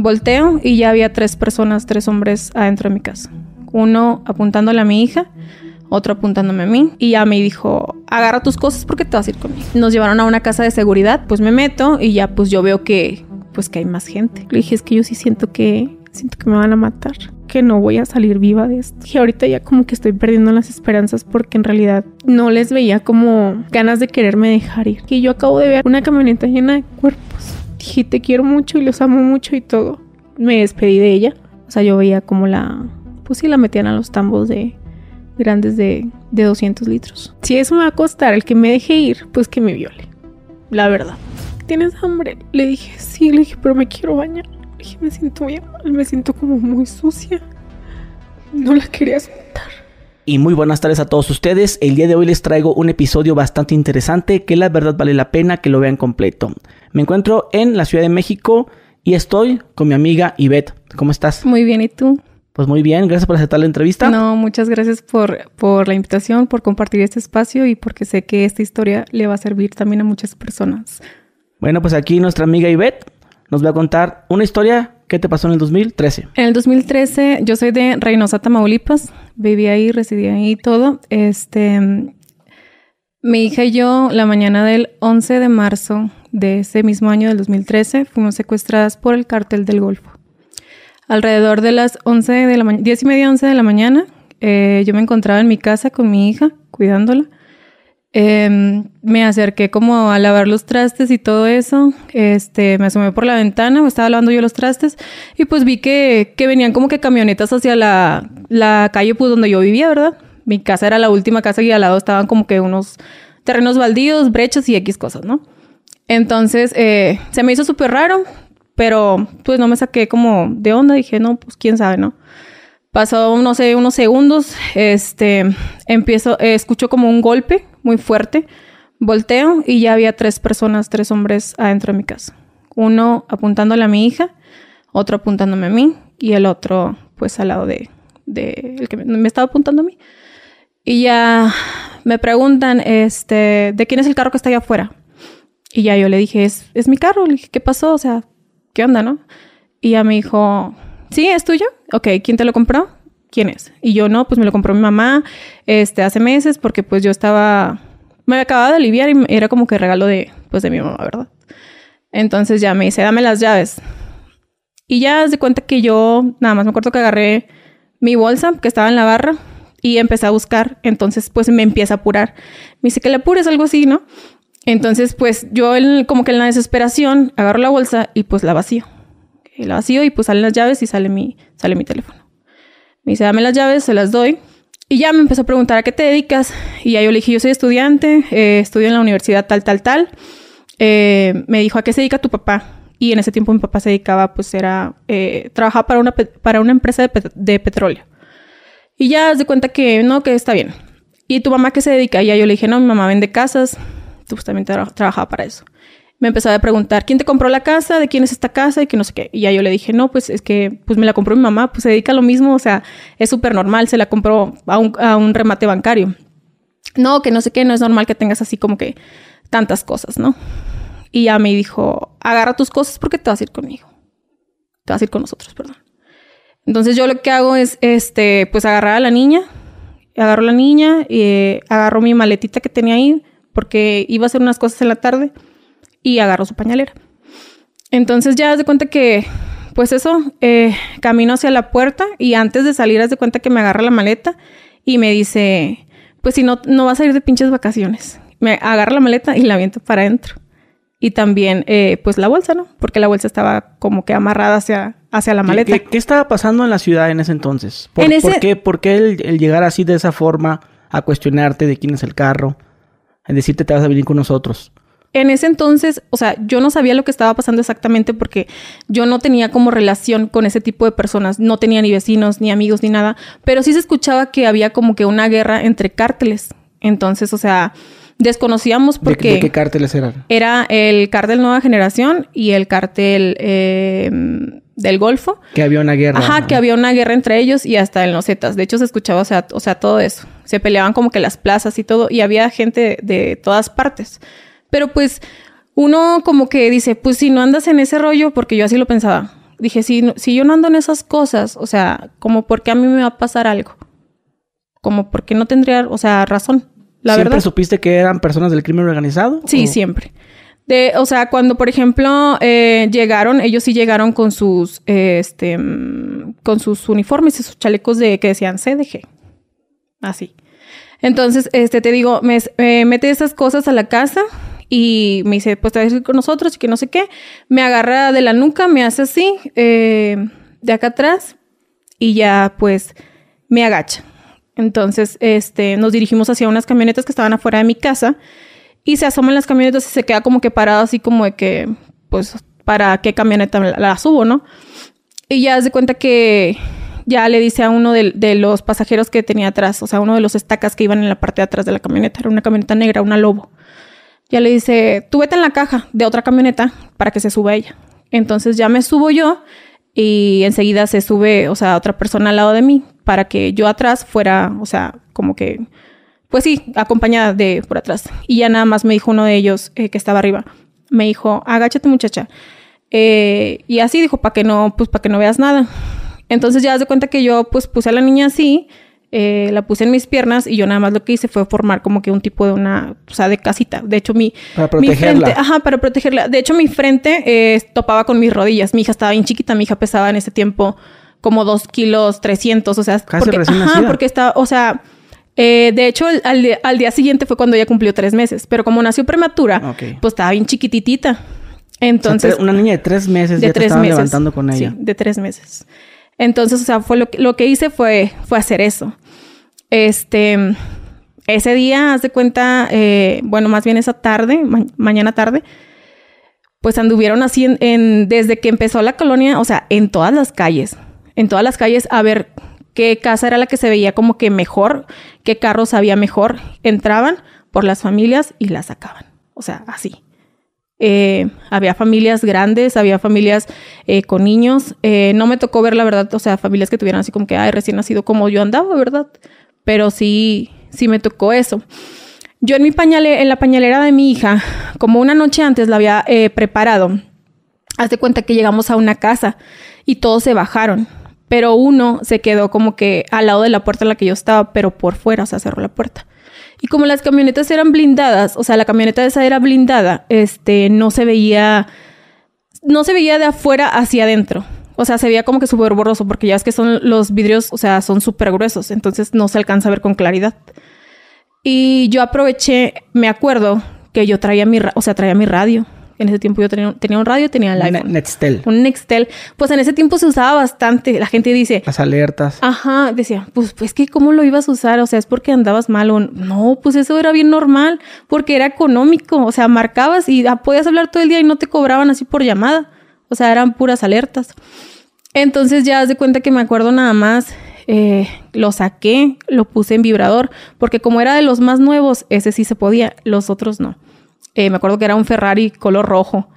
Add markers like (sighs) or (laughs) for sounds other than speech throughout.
Volteo y ya había tres personas, tres hombres adentro de mi casa. Uno apuntándole a mi hija, otro apuntándome a mí y ya me dijo, agarra tus cosas porque te vas a ir conmigo. Nos llevaron a una casa de seguridad, pues me meto y ya pues yo veo que pues que hay más gente. Le dije, es que yo sí siento que siento que me van a matar, que no voy a salir viva de esto. Y ahorita ya como que estoy perdiendo las esperanzas porque en realidad no les veía como ganas de quererme dejar ir. Y yo acabo de ver una camioneta llena de cuerpos. Dije, te quiero mucho y los amo mucho y todo. Me despedí de ella. O sea, yo veía como la, pues sí la metían a los tambos de grandes de, de 200 litros. Si eso me va a costar el que me deje ir, pues que me viole. La verdad. ¿tienes hambre? Le dije, sí, le dije, pero me quiero bañar. Le dije, me siento bien mal, me siento como muy sucia. No la quería aceptar. Y muy buenas tardes a todos ustedes. El día de hoy les traigo un episodio bastante interesante que la verdad vale la pena que lo vean completo. Me encuentro en la Ciudad de México y estoy con mi amiga Ivette. ¿Cómo estás? Muy bien, ¿y tú? Pues muy bien, gracias por aceptar la entrevista. No, muchas gracias por, por la invitación, por compartir este espacio y porque sé que esta historia le va a servir también a muchas personas. Bueno, pues aquí nuestra amiga Ivette nos va a contar una historia que te pasó en el 2013. En el 2013 yo soy de Reynosa, Tamaulipas. Viví ahí, residí ahí todo. Este, mi hija y yo, la mañana del 11 de marzo de ese mismo año del 2013, fuimos secuestradas por el cártel del Golfo. Alrededor de las 11 de la mañana, 10 y media, 11 de la mañana, yo me encontraba en mi casa con mi hija, cuidándola. Em, me acerqué como a lavar los trastes y todo eso. Este, me asomé por la ventana, estaba lavando yo los trastes y pues vi que, que venían como que camionetas hacia la, la, calle pues donde yo vivía, ¿verdad? Mi casa era la última casa y al lado estaban como que unos terrenos baldíos, brechas y X cosas, ¿no? Entonces, eh, se me hizo súper raro, pero pues no me saqué como de onda. Dije, no, pues quién sabe, ¿no? Pasó, no sé, unos segundos, este, empiezo, eh, escucho como un golpe muy fuerte, volteo y ya había tres personas, tres hombres adentro de mi casa. Uno apuntándole a mi hija, otro apuntándome a mí y el otro pues al lado de, de el que me estaba apuntando a mí. Y ya me preguntan, este, ¿de quién es el carro que está allá afuera? Y ya yo le dije, es, es mi carro. Le dije, ¿qué pasó? O sea, ¿qué onda, no? Y ya me dijo, ¿sí? ¿Es tuyo? Ok, ¿quién te lo compró? ¿Quién es? Y yo, no, pues me lo compró mi mamá este, hace meses porque pues yo estaba, me acababa de aliviar y era como que regalo de, pues de mi mamá, ¿verdad? Entonces ya me dice, dame las llaves. Y ya se cuenta que yo, nada más me acuerdo que agarré mi bolsa que estaba en la barra y empecé a buscar. Entonces, pues me empieza a apurar. Me dice que le apures, algo así, ¿no? Entonces, pues yo como que en la desesperación agarro la bolsa y pues la vacío la vacío y pues salen las llaves y sale mi, sale mi teléfono. Me dice, dame las llaves, se las doy. Y ya me empezó a preguntar a qué te dedicas. Y ya yo le dije, yo soy estudiante, eh, estudio en la universidad tal, tal, tal. Eh, me dijo, ¿a qué se dedica tu papá? Y en ese tiempo mi papá se dedicaba, pues era, eh, trabajaba para una, para una empresa de, de petróleo. Y ya se cuenta que no, que está bien. ¿Y tu mamá qué se dedica? Y ya yo le dije, no, mi mamá vende casas. Pues, también trabajaba para eso me empezaba a preguntar, ¿quién te compró la casa? ¿De quién es esta casa? Y que no sé qué. Y ya yo le dije, no, pues es que pues me la compró mi mamá, pues se dedica a lo mismo, o sea, es súper normal, se la compró a un, a un remate bancario. No, que no sé qué, no es normal que tengas así como que tantas cosas, ¿no? Y ya me dijo, agarra tus cosas porque te vas a ir conmigo. Te vas a ir con nosotros, perdón. Entonces yo lo que hago es, este, pues agarrar a la niña, agarro a la niña, y eh, mi maletita que tenía ahí, porque iba a hacer unas cosas en la tarde y agarro su pañalera. Entonces ya haz de cuenta que, pues eso, eh, camino hacia la puerta y antes de salir haz de cuenta que me agarra la maleta y me dice, pues si no, no vas a ir de pinches vacaciones. Me agarra la maleta y la aviento para adentro. Y también, eh, pues la bolsa, ¿no? Porque la bolsa estaba como que amarrada hacia, hacia la maleta. ¿Qué, estaba pasando en la ciudad en ese entonces? ¿Por, qué, por qué el, llegar así de esa forma a cuestionarte de quién es el carro? En decirte te vas a venir con nosotros en ese entonces, o sea, yo no sabía lo que estaba pasando exactamente porque yo no tenía como relación con ese tipo de personas, no tenía ni vecinos, ni amigos, ni nada, pero sí se escuchaba que había como que una guerra entre cárteles. Entonces, o sea, desconocíamos porque... ¿De, qué cárteles eran? Era el cártel Nueva Generación y el cártel eh, del Golfo. Que había una guerra. Ajá, que había una guerra entre ellos y hasta en los Zetas. De hecho, se escuchaba, o sea, o sea, todo eso. Se peleaban como que las plazas y todo y había gente de todas partes. Pero pues uno como que dice, pues si no andas en ese rollo, porque yo así lo pensaba, Dije, si, si yo no ando en esas cosas, o sea, como porque a mí me va a pasar algo. Como porque no tendría, o sea, razón. La ¿Siempre verdad. supiste que eran personas del crimen organizado? Sí, ¿O- siempre. De, o sea, cuando, por ejemplo, eh, llegaron, ellos sí llegaron con sus, eh, este, mm, con sus uniformes y sus chalecos de que decían CDG. Así. Entonces, este, te digo, me eh, mete esas cosas a la casa y me dice, pues te vas a ir con nosotros y que no sé qué. Me agarra de la nuca, me hace así, eh, de acá atrás y ya, pues, me agacha. Entonces, este, nos dirigimos hacia unas camionetas que estaban afuera de mi casa y se asoman las camionetas y se queda como que parado así como de que, pues, ¿para qué camioneta la, la subo, no? Y ya se cuenta que ya le dice a uno de, de los pasajeros que tenía atrás, o sea, uno de los estacas que iban en la parte de atrás de la camioneta, era una camioneta negra, una lobo. Ya le dice, tú vete en la caja de otra camioneta para que se suba ella. Entonces ya me subo yo y enseguida se sube, o sea, otra persona al lado de mí para que yo atrás fuera, o sea, como que, pues sí, acompañada de por atrás. Y ya nada más me dijo uno de ellos eh, que estaba arriba, me dijo, agáchate muchacha. Eh, y así dijo, para que no, pues para que no veas nada. Entonces ya haz de cuenta que yo pues puse a la niña así, eh, la puse en mis piernas y yo nada más lo que hice fue formar como que un tipo de una, o sea, de casita. De hecho, mi, Para mi protegerla. frente, ajá, para protegerla. De hecho, mi frente eh, topaba con mis rodillas. Mi hija estaba bien chiquita, mi hija pesaba en ese tiempo como dos kilos 300, o sea, Casi porque, recién ajá, nacida. porque estaba, o sea, eh, de hecho, al, al día- al día siguiente fue cuando ella cumplió tres meses, pero como nació prematura, pues estaba bien chiquititita. O sea, Entonces, una niña de tres meses de ya tres meses. levantando con ella. Sí, de tres meses. Entonces, o sea, fue lo que, lo que hice fue, fue hacer eso. Este, ese día, haz de cuenta, eh, bueno, más bien esa tarde, ma- mañana tarde, pues anduvieron así en, en- desde que empezó la colonia, o sea, en todas las calles, en todas las calles, a ver qué casa era la que se veía como que mejor, qué carros había mejor. Entraban por las familias y las sacaban. O sea, así. Eh, había familias grandes, había familias eh, con niños. Eh, no me tocó ver, la verdad, o sea, familias que tuvieran así como que, ay, recién nacido como yo andaba, ¿verdad? Pero sí, sí me tocó eso. Yo en mi pañale, en la pañalera de mi hija, como una noche antes la había eh, preparado, haz de cuenta que llegamos a una casa y todos se bajaron, pero uno se quedó como que al lado de la puerta en la que yo estaba, pero por fuera, o sea, cerró la puerta. Y como las camionetas eran blindadas, o sea, la camioneta esa era blindada, este, no se veía, no se veía de afuera hacia adentro. O sea, se veía como que súper borroso, porque ya es que son los vidrios, o sea, son súper gruesos, entonces no se alcanza a ver con claridad. Y yo aproveché, me acuerdo que yo traía mi, o sea, traía mi radio. En ese tiempo yo tenía, tenía un radio, tenía el Ne- iPhone. Nextel. Un Nextel. Pues en ese tiempo se usaba bastante. La gente dice, Las alertas. Ajá, decía, pues, pues que cómo lo ibas a usar, o sea, es porque andabas mal o no, pues eso era bien normal, porque era económico, o sea, marcabas y ah, podías hablar todo el día y no te cobraban así por llamada, o sea, eran puras alertas. Entonces ya haz de cuenta que me acuerdo nada más, eh, lo saqué, lo puse en vibrador, porque como era de los más nuevos, ese sí se podía, los otros no. Eh, me acuerdo que era un Ferrari color rojo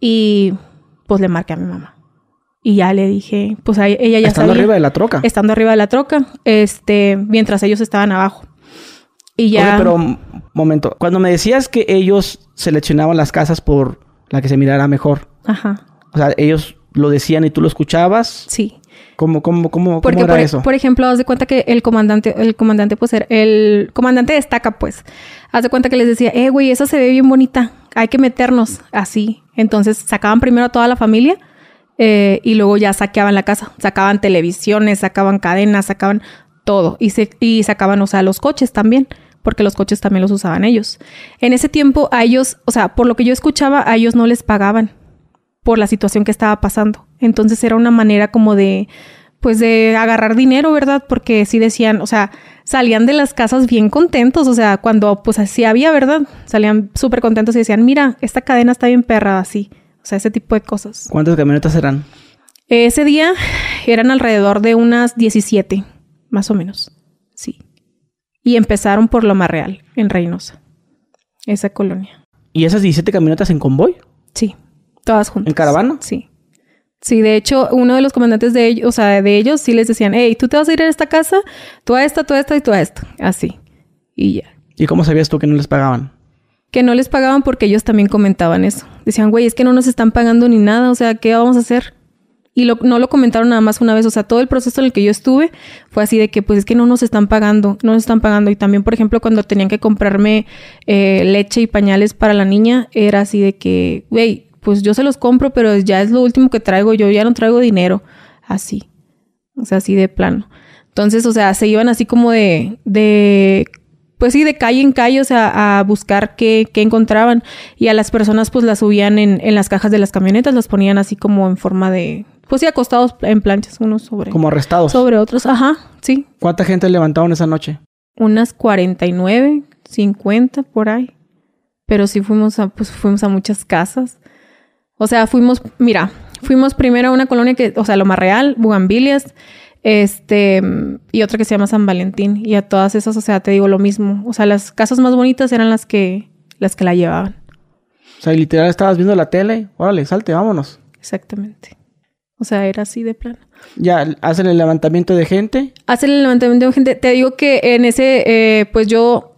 y pues le marqué a mi mamá. Y ya le dije, pues a ella ya Estando sabía arriba de la troca. estando arriba de la troca, este, mientras ellos estaban abajo. Y ya. Oye, pero momento. Cuando me decías que ellos seleccionaban las casas por la que se mirara mejor, Ajá. o sea, ellos lo decían y tú lo escuchabas. Sí. ¿Cómo, cómo, cómo, Porque cómo era por, eso? por ejemplo, haz de cuenta que el comandante, el comandante, pues era, el comandante destaca, pues. Haz de cuenta que les decía, eh, güey, esa se ve bien bonita. Hay que meternos así. Entonces sacaban primero a toda la familia eh, y luego ya saqueaban la casa. Sacaban televisiones, sacaban cadenas, sacaban todo. Y, se, y sacaban, o sea, los coches también. Porque los coches también los usaban ellos. En ese tiempo, a ellos, o sea, por lo que yo escuchaba, a ellos no les pagaban por la situación que estaba pasando. Entonces era una manera como de, pues de agarrar dinero, ¿verdad? Porque sí decían, o sea, salían de las casas bien contentos, o sea, cuando pues así había, ¿verdad? Salían súper contentos y decían, mira, esta cadena está bien perra, así. O sea, ese tipo de cosas. ¿Cuántas camionetas eran? Ese día eran alrededor de unas 17, más o menos. Sí. Y empezaron por Loma Real, en Reynosa. Esa colonia. ¿Y esas 17 camionetas en convoy? Sí. Todas juntas. ¿En caravana? Sí. Sí, de hecho, uno de los comandantes de ellos, o sea, de ellos sí les decían, hey, tú te vas a ir a esta casa, tú a esta, tú a esta y tú a esta. Así. Y ya. ¿Y cómo sabías tú que no les pagaban? Que no les pagaban porque ellos también comentaban eso. Decían, güey, es que no nos están pagando ni nada, o sea, ¿qué vamos a hacer? Y no lo comentaron nada más una vez, o sea, todo el proceso en el que yo estuve fue así de que pues es que no nos están pagando, no nos están pagando. Y también, por ejemplo, cuando tenían que comprarme eh, leche y pañales para la niña, era así de que, güey, pues yo se los compro, pero ya es lo último que traigo, yo ya no traigo dinero, así, o sea, así de plano. Entonces, o sea, se iban así como de, de pues sí, de calle en calle, o sea, a buscar qué, qué encontraban. Y a las personas, pues las subían en, en, las cajas de las camionetas, las ponían así como en forma de, pues sí, acostados en planchas, unos sobre. Como arrestados. Sobre otros, ajá, sí. ¿Cuánta gente levantaron esa noche? Unas 49, 50 por ahí. Pero sí fuimos a, pues fuimos a muchas casas. O sea, fuimos, mira, fuimos primero a una colonia que, o sea, Loma Real, Bugambilias, este, y otra que se llama San Valentín. Y a todas esas, o sea, te digo lo mismo. O sea, las casas más bonitas eran las que, las que la llevaban. O sea, literal estabas viendo la tele, órale, salte, vámonos. Exactamente. O sea, era así de plano. Ya, hacen el levantamiento de gente. Hacen el levantamiento de gente. Te digo que en ese, eh, pues yo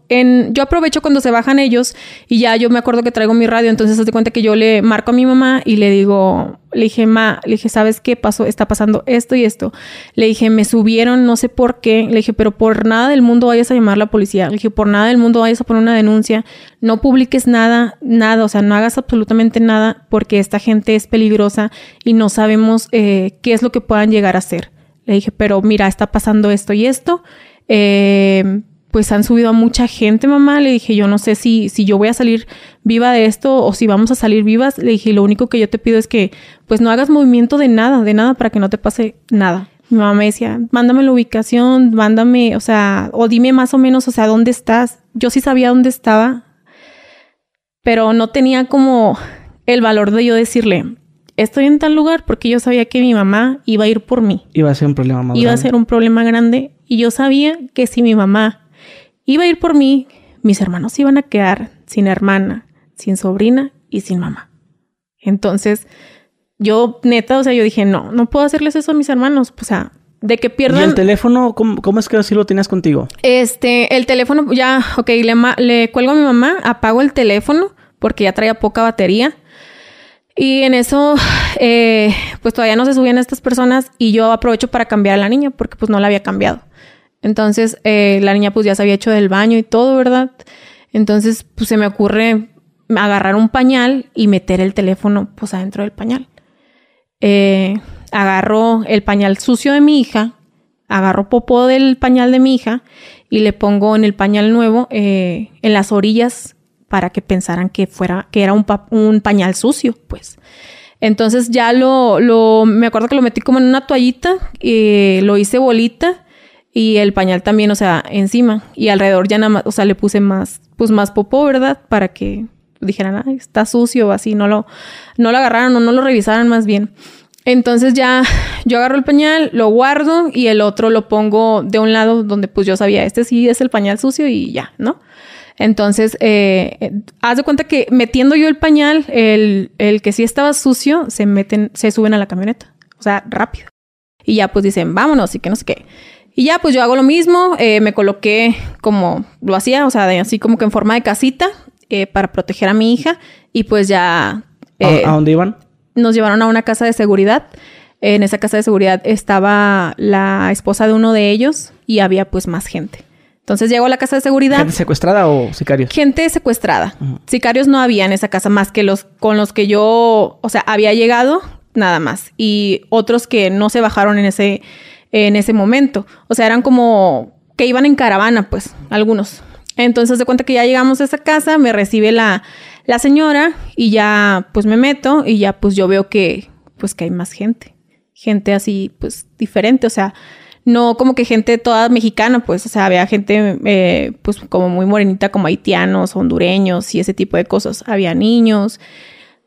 yo aprovecho cuando se bajan ellos y ya yo me acuerdo que traigo mi radio, entonces haz de cuenta que yo le marco a mi mamá y le digo, le dije, ma, le dije, ¿sabes qué pasó? Está pasando esto y esto. Le dije, me subieron, no sé por qué. Le dije, pero por nada del mundo vayas a llamar a la policía. Le dije, por nada del mundo vayas a poner una denuncia. No publiques nada, nada, o sea, no hagas absolutamente nada porque esta gente es peligrosa y no sabemos eh, qué es lo que puedan llegar a hacer. Le dije, pero mira, está pasando esto y esto. Eh, pues han subido a mucha gente, mamá. Le dije, yo no sé si, si yo voy a salir viva de esto o si vamos a salir vivas. Le dije, lo único que yo te pido es que pues no hagas movimiento de nada, de nada para que no te pase nada. Mi mamá me decía, mándame la ubicación, mándame, o sea, o dime más o menos, o sea, dónde estás. Yo sí sabía dónde estaba, pero no tenía como el valor de yo decirle, estoy en tal lugar porque yo sabía que mi mamá iba a ir por mí. Iba a ser un problema más Iba a ser un problema grande y yo sabía que si mi mamá Iba a ir por mí, mis hermanos iban a quedar sin hermana, sin sobrina y sin mamá. Entonces, yo neta, o sea, yo dije, no, no puedo hacerles eso a mis hermanos, o sea, de que pierdan... ¿Y el teléfono, cómo, es que así lo tenías contigo? Este, el teléfono, ya, ok, le, le cuelgo a mi mamá, apago el teléfono porque ya traía poca batería. Y en eso, eh, pues todavía no se subían estas personas y yo aprovecho para cambiar a la niña porque pues no la había cambiado. Entonces, eh, la niña pues ya se había hecho del baño y todo, ¿verdad? Entonces, pues se me ocurre agarrar un pañal y meter el teléfono pues adentro del pañal. Eh, agarro el pañal sucio de mi hija, agarro popó del pañal de mi hija y le pongo en el pañal nuevo eh, en las orillas para que pensaran que fuera que era un, un pañal sucio, pues. Entonces ya lo, lo, me acuerdo que lo metí como en una toallita, y lo hice bolita y el pañal también, o sea, encima. Y alrededor ya nada más, o sea, le puse más, pues más popó, ¿verdad? Para que dijeran, ay, está sucio así, no lo, no lo agarraran o no lo revisaran más bien. Entonces ya (sighs) yo agarro el pañal, lo guardo y el otro lo pongo de un lado donde pues yo sabía, este sí es el pañal sucio y ya, ¿no? Entonces, eh, haz de cuenta que metiendo yo el pañal, el, el que sí estaba sucio, se meten, se suben a la camioneta. O sea, rápido. Y ya pues dicen, vámonos y que no sé qué. Y ya, pues yo hago lo mismo, eh, me coloqué como lo hacía, o sea, así como que en forma de casita eh, para proteger a mi hija y pues ya... Eh, ¿A, dónde iban? Nos llevaron a una casa de seguridad. En esa casa de seguridad estaba la esposa de uno de ellos y había pues más gente. Entonces llego a la casa de seguridad. ¿Gente secuestrada o sicarios? Gente secuestrada. Sicarios no había en esa casa más que los con los que yo, o sea, había llegado, nada más. Y otros que no se bajaron en ese en ese momento. O sea, eran como que iban en caravana, pues, algunos. Entonces, de cuenta que ya llegamos a esa casa, me recibe la, la señora y ya, pues, me meto y ya, pues, yo veo que, pues, que hay más gente. Gente así, pues, diferente, o sea, no como que gente toda mexicana, pues, o sea, había gente, eh, pues, como muy morenita, como haitianos, hondureños y ese tipo de cosas. Había niños,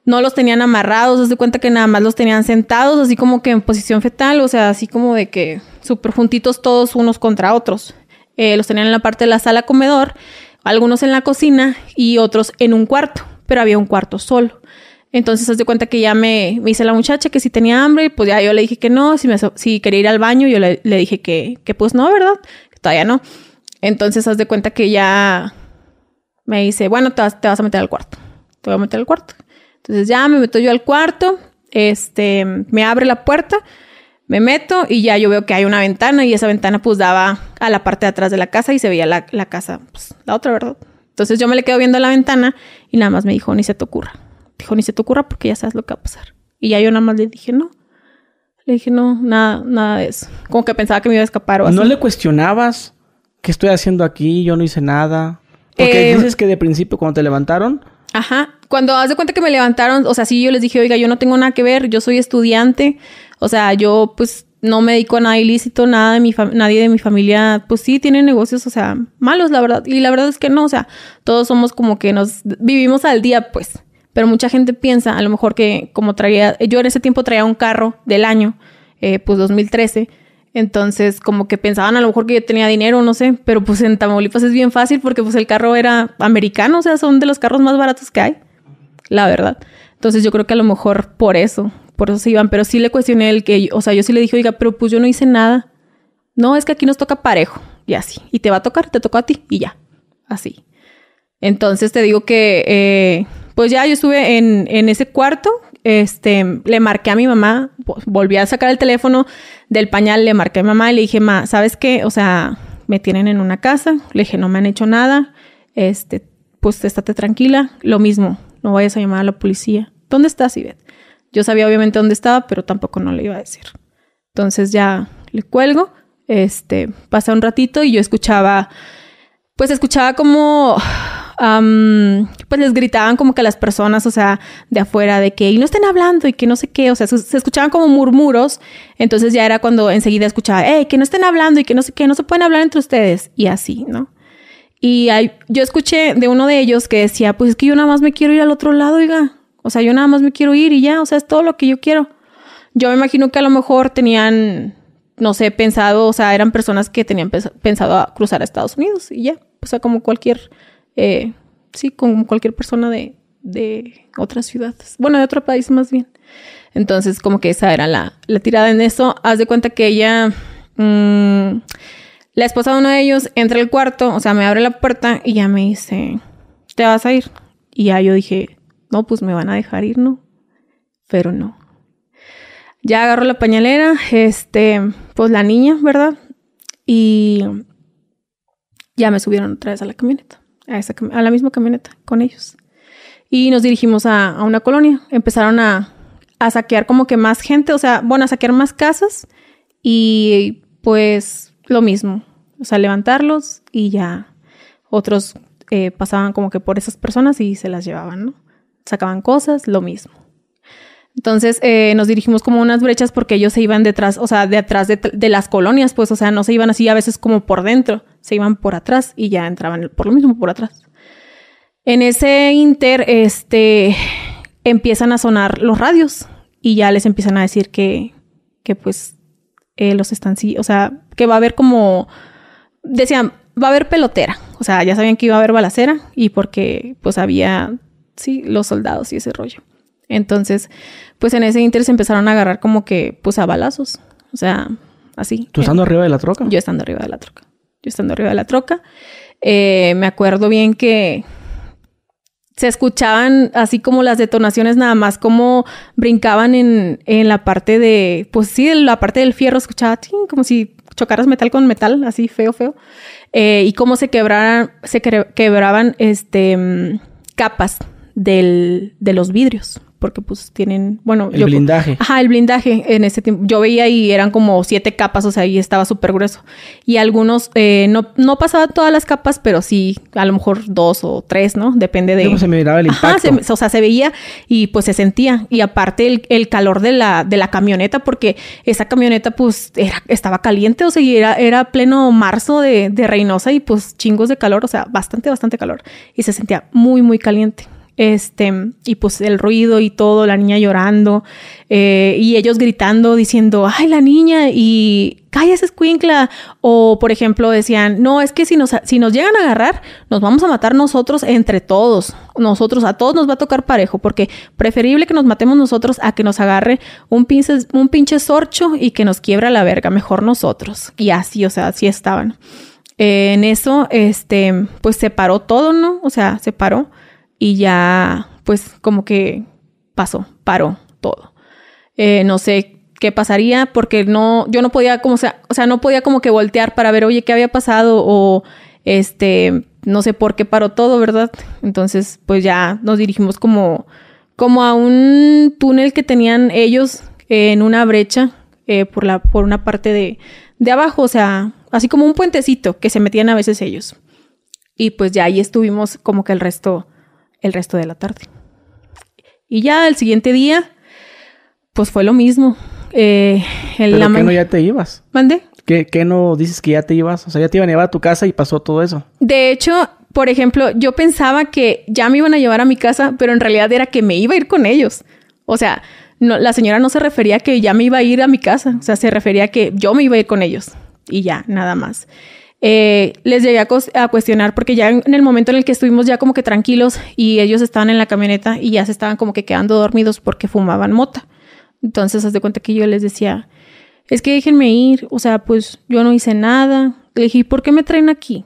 no los tenían amarrados, se de cuenta que nada más los tenían sentados, así como que en posición fetal, o sea, así como de que súper juntitos todos unos contra otros. Eh, los tenían en la parte de la sala comedor, algunos en la cocina y otros en un cuarto, pero había un cuarto solo. Entonces, se de cuenta que ya me, me hice la muchacha que si tenía hambre, pues ya yo le dije que no, si, me, si quería ir al baño, yo le, dije que, que, pues no, ¿verdad? Que todavía no. Entonces, haz de cuenta que ya me dice, bueno, te vas, te vas a meter al cuarto. Te voy a meter al cuarto. Entonces ya me meto yo al cuarto. Este, me abre la puerta, me meto y ya yo veo que hay una ventana y esa ventana pues daba a la parte de atrás de la casa y se veía la, la casa, pues la otra, ¿verdad? Entonces yo me le quedo viendo a la ventana y nada más me dijo, ni se te ocurra. Dijo, ni se te ocurra porque ya sabes lo que va a pasar. Y ya yo nada más le dije, no. Le dije, no, nada, nada de eso. Como que pensaba que me iba a escapar o así. ¿No le cuestionabas qué estoy haciendo aquí? Yo no hice nada. Porque Eh, dices que de principio cuando te levantaron, Ajá. Cuando haz de cuenta que me levantaron, o sea, sí, yo les dije, oiga, yo no tengo nada que ver, yo soy estudiante. O sea, yo pues no me dedico a nada ilícito, nada de mi nadie de mi familia, pues sí, tiene negocios, o sea, malos, la verdad. Y la verdad es que no, o sea, todos somos como que nos vivimos al día, pues. Pero mucha gente piensa, a lo mejor que como traía, yo en ese tiempo traía un carro del año, eh, pues 2013. Entonces, como que pensaban a lo mejor que yo tenía dinero, no sé, pero pues en Tamaulipas es bien fácil porque pues el carro era americano, o sea, son de los carros más baratos que hay, la verdad. Entonces yo creo que a lo mejor por eso, por eso se iban, pero sí le cuestioné el que, o sea, yo sí le dije, oiga, pero pues yo no hice nada. No, es que aquí nos toca parejo, y así. Y te va a tocar, te tocó a ti, y ya, así. Entonces te digo que, eh, pues ya yo estuve en, en ese cuarto, este, le marqué a mi mamá, vo- volví a sacar el teléfono del pañal, le marqué a mamá y le dije, ma, ¿sabes qué? O sea, me tienen en una casa, le dije, no me han hecho nada, este, pues estate tranquila, lo mismo, no vayas a llamar a la policía. ¿Dónde estás, Ivette? Yo sabía obviamente dónde estaba, pero tampoco no le iba a decir. Entonces ya le cuelgo, este, pasa un ratito y yo escuchaba, pues escuchaba como, am, pues les gritaban como que las personas, o sea, de afuera, de que y no estén hablando y que no sé qué, o sea, se, escuchaban como murmuros, entonces ya era cuando enseguida escuchaba, hey, que no estén hablando y que no sé qué, no se pueden hablar entre ustedes, y así, ¿no? Y yo escuché de uno de ellos que decía, pues es que yo nada más me quiero ir al otro lado, oiga, o sea, yo nada más me quiero ir y ya, o sea, es todo lo que yo quiero. Yo me imagino que a lo mejor tenían, no sé, pensado, o sea, eran personas que tenían pens- pensado a cruzar a Estados Unidos y ya, o sea, como cualquier, eh, sí, como cualquier persona de, de otras ciudades, bueno, de otro país más bien. Entonces, como que esa era la, la tirada en eso. Haz de cuenta que ella, mm, la esposa de uno de ellos entra al cuarto, o sea, me abre la puerta y ya me dice, ¿te vas a ir? Y ya yo dije, no, pues me van a dejar ir, ¿no? Pero no. Ya agarro la pañalera, este, pues la niña, ¿verdad? Y ya me subieron otra vez a la camioneta, a, esa a la misma camioneta con ellos. Y nos dirigimos a, a una colonia. Empezaron a, a saquear como que más gente, o sea, bueno, a saquear más casas y pues lo mismo, o sea, levantarlos y ya otros eh, pasaban como que por esas personas y se las llevaban, ¿no? Sacaban cosas, lo mismo. Entonces eh, nos dirigimos como unas brechas porque ellos se iban detrás, o sea, de atrás de, de las colonias, pues, o sea, no se iban así a veces como por dentro, se iban por atrás y ya entraban por lo mismo por atrás. En ese inter, este, empiezan a sonar los radios y ya les empiezan a decir que, que pues, eh, los están, sí, o sea, que va a haber como, decían, va a haber pelotera, o sea, ya sabían que iba a haber balacera y porque, pues, había, sí, los soldados y ese rollo. Entonces, pues en ese inter se empezaron a agarrar como que, pues a balazos. O sea, así. ¿Tú estando arriba de la troca? Yo estando arriba de la troca. Yo estando arriba de la troca. Eh, me acuerdo bien que se escuchaban así como las detonaciones, nada más como brincaban en, en la parte de, pues sí, en la parte del fierro, escuchaba como si chocaras metal con metal, así feo, feo. Eh, y cómo se quebraran, se quebraban este mm, capas del, de los vidrios. Porque pues tienen, bueno, El blindaje. Ajá, el blindaje en ese tiempo. Yo veía y eran como siete capas, o sea, y estaba súper grueso. Y algunos, eh, no, no pasaba todas las capas, pero sí, a lo mejor dos o tres, ¿no? Depende de... ¿Cómo se miraba el Ajá, impacto? se- o sea, se veía y pues se sentía. Y aparte el, el calor de la, de la camioneta, porque esa camioneta pues era, estaba caliente, o sea, y era, era pleno marzo de, de Reynosa y pues chingos de calor, o sea, bastante, bastante calor. Y se sentía muy, muy caliente. Este, y pues el ruido y todo, la niña llorando, eh, y ellos gritando, diciendo, ay, la niña, y cállese, escuincla. O, por ejemplo, decían, no, es que si nos, si nos llegan a agarrar, nos vamos a matar nosotros entre todos. Nosotros, a todos nos va a tocar parejo, porque preferible que nos matemos nosotros a que nos agarre un pinche, un pinche sorcho y que nos quiebra la verga, mejor nosotros. Y así, o sea, así estaban. En eso, este, pues se paró todo, ¿no? O sea, se paró y ya, pues como que pasó, paró todo. Eh, no sé qué pasaría porque no, yo no podía como, sea, o sea, no podía como que voltear para ver, oye, qué había pasado o este, no sé por qué paró todo, ¿verdad? Entonces, pues ya nos dirigimos como, como a un túnel que tenían ellos en una brecha eh, por, la, por una parte de, de abajo, o sea, así como un puentecito que se metían a veces ellos. Y pues ya ahí estuvimos como que el resto, el resto de la tarde. Y ya el siguiente día, pues fue lo mismo. Eh, el ¿Pero qué no ya te ibas? ¿Mande? ¿Qué, ¿Qué no dices que ya te ibas? O sea, ya te iban a llevar a tu casa y pasó todo eso. De hecho, por ejemplo, yo pensaba que ya me iban a llevar a mi casa, pero en realidad era que me iba a ir con ellos. O sea, no, la señora no se refería a que ya me iba a ir a mi casa, o sea, se refería a que yo me iba a ir con ellos y ya, nada más. Eh, les llegué a, cuestionar porque ya en, el momento en el que estuvimos ya como que tranquilos y ellos estaban en la camioneta y ya se estaban como que quedando dormidos porque fumaban mota. Entonces, haz de cuenta que yo les decía, es que déjenme ir, o sea, pues yo no hice nada. Le dije, ¿por qué me traen aquí?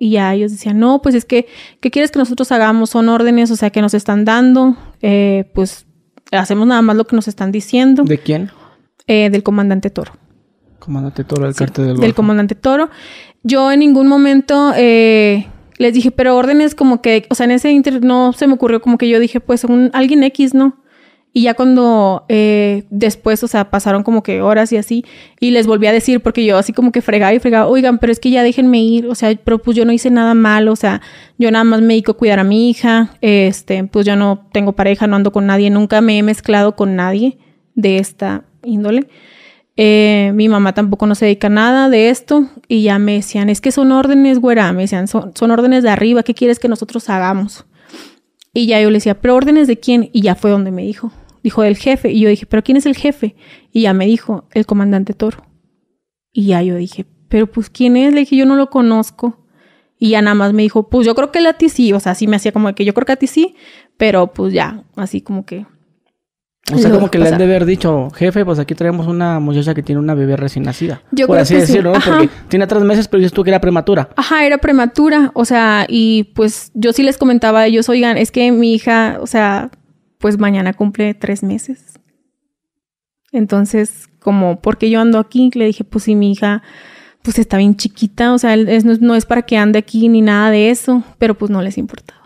Y ya ellos decían, no, pues es que, ¿qué quieres que nosotros hagamos? Son órdenes, o sea, que nos están dando, eh, pues hacemos nada más lo que nos están diciendo. ¿De quién? Eh, del comandante Toro. Comandante Toro, del cartel del Del comandante Toro. Yo en ningún momento eh, les dije, pero órdenes como que, o sea, en ese inter no se me ocurrió como que yo dije, pues un, alguien X, ¿no? Y ya cuando eh, después, o sea, pasaron como que horas y así, y les volví a decir, porque yo así como que fregaba y fregaba, oigan, pero es que ya déjenme ir, o sea, pero pues yo no hice nada malo, o sea, yo nada más me dedico a cuidar a mi hija, este, pues yo no tengo pareja, no ando con nadie, nunca me he mezclado con nadie de esta índole. Eh, mi mamá tampoco no se dedica a nada de esto y ya me decían, es que son órdenes, güera, me decían, son, son órdenes de arriba, ¿qué quieres que nosotros hagamos? Y ya yo le decía, pero órdenes de quién? Y ya fue donde me dijo, dijo del jefe. Y yo dije, ¿pero quién es el jefe? Y ya me dijo, el comandante Toro. Y ya yo dije, ¿pero pues quién es? Le dije, yo no lo conozco. Y ya nada más me dijo, pues yo creo que a ti sí. O sea, sí me hacía como que yo creo que a ti sí. Pero pues ya, así como que. O sea, como que le han de haber dicho, jefe, pues aquí traemos una muchacha que tiene una bebé recién nacida. Yo por así decirlo, ¿no? Porque tiene tres meses, pero dices tú que era prematura. Ajá, era prematura. O sea, y pues yo sí les comentaba a ellos, oigan, es que mi hija, o sea, pues mañana cumple tres meses. Entonces, como, porque yo ando aquí? Le dije, pues si mi hija, pues está bien chiquita, o sea, no, es para que ande aquí ni nada de eso, pero pues no les importaba.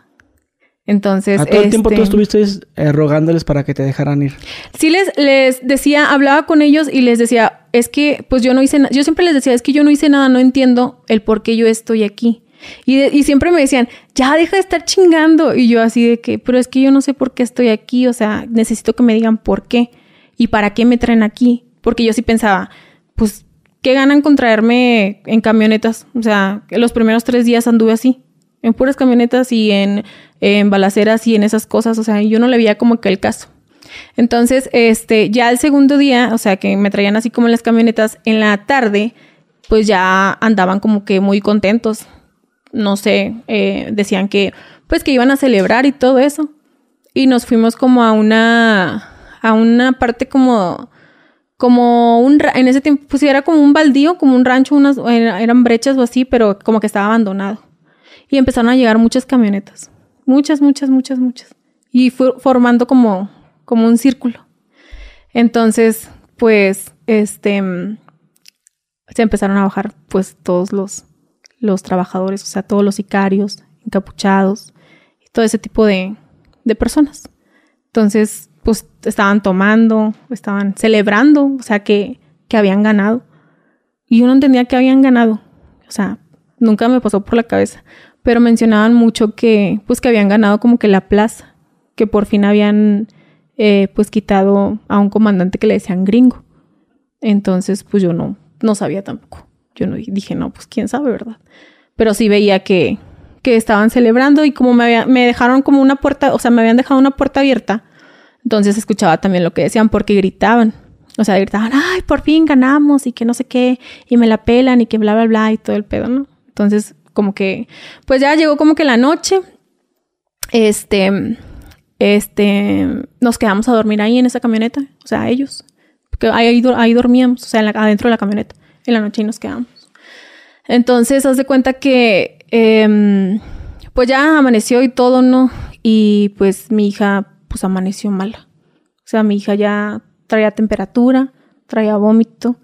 Entonces. ¿A todo el tiempo tú este, estuviste eh, rogándoles para que te dejaran ir? Sí, les, les decía, hablaba con ellos y les decía, es que, pues yo no hice nada. Yo siempre les decía, es que yo no hice nada, no entiendo el por qué yo estoy aquí. Y, siempre me decían, ya deja de estar chingando. Y yo así de que, pero es que yo no sé por qué estoy aquí, o sea, necesito que me digan por qué y para qué me traen aquí. Porque yo sí pensaba, pues, ¿qué ganan con traerme en camionetas? O sea, los primeros tres días anduve así, en puras camionetas y en, en balaceras y en esas cosas, o sea, yo no le veía como que el caso. Entonces, este, ya el segundo día, o sea, que me traían así como en las camionetas, en la tarde, pues ya andaban como que muy contentos no sé, eh, decían que pues que iban a celebrar y todo eso. Y nos fuimos como a una, a una parte como, como un, en ese tiempo, pues era como un baldío, como un rancho, unas, eran brechas o así, pero como que estaba abandonado. Y empezaron a llegar muchas camionetas. Muchas, muchas, muchas, muchas. Y fue formando como, como un círculo. Entonces, pues, este, se empezaron a bajar, pues, todos los, los trabajadores, o sea, todos los sicarios, encapuchados, y todo ese tipo de, de personas. Entonces, pues estaban tomando, estaban celebrando, o sea, que, que habían ganado. Y yo no entendía que habían ganado. O sea, nunca me pasó por la cabeza. Pero mencionaban mucho que, pues, que habían ganado como que la plaza, que por fin habían, eh, pues, quitado a un comandante que le decían gringo. Entonces, pues yo no, no sabía tampoco. Yo no dije, no, pues quién sabe, ¿verdad? Pero sí veía que, que estaban celebrando y como me, me dejaron como una puerta, o sea, me habían dejado una puerta abierta, entonces escuchaba también lo que decían porque gritaban. O sea, gritaban, ay, por fin ganamos y que no sé qué, y me la pelan y que bla, bla, bla y todo el pedo, ¿no? Entonces, como que, pues ya llegó como que la noche, este, este, nos quedamos a dormir ahí en esa camioneta, o sea, ellos, porque ahí, ahí dormíamos, o sea, adentro de la camioneta en la noche y nos quedamos. Entonces, haz de cuenta que, em, pues ya amaneció y todo, ¿no? Y pues mi hija, pues amaneció mala. O sea, mi hija ya traía temperatura, traía vómito,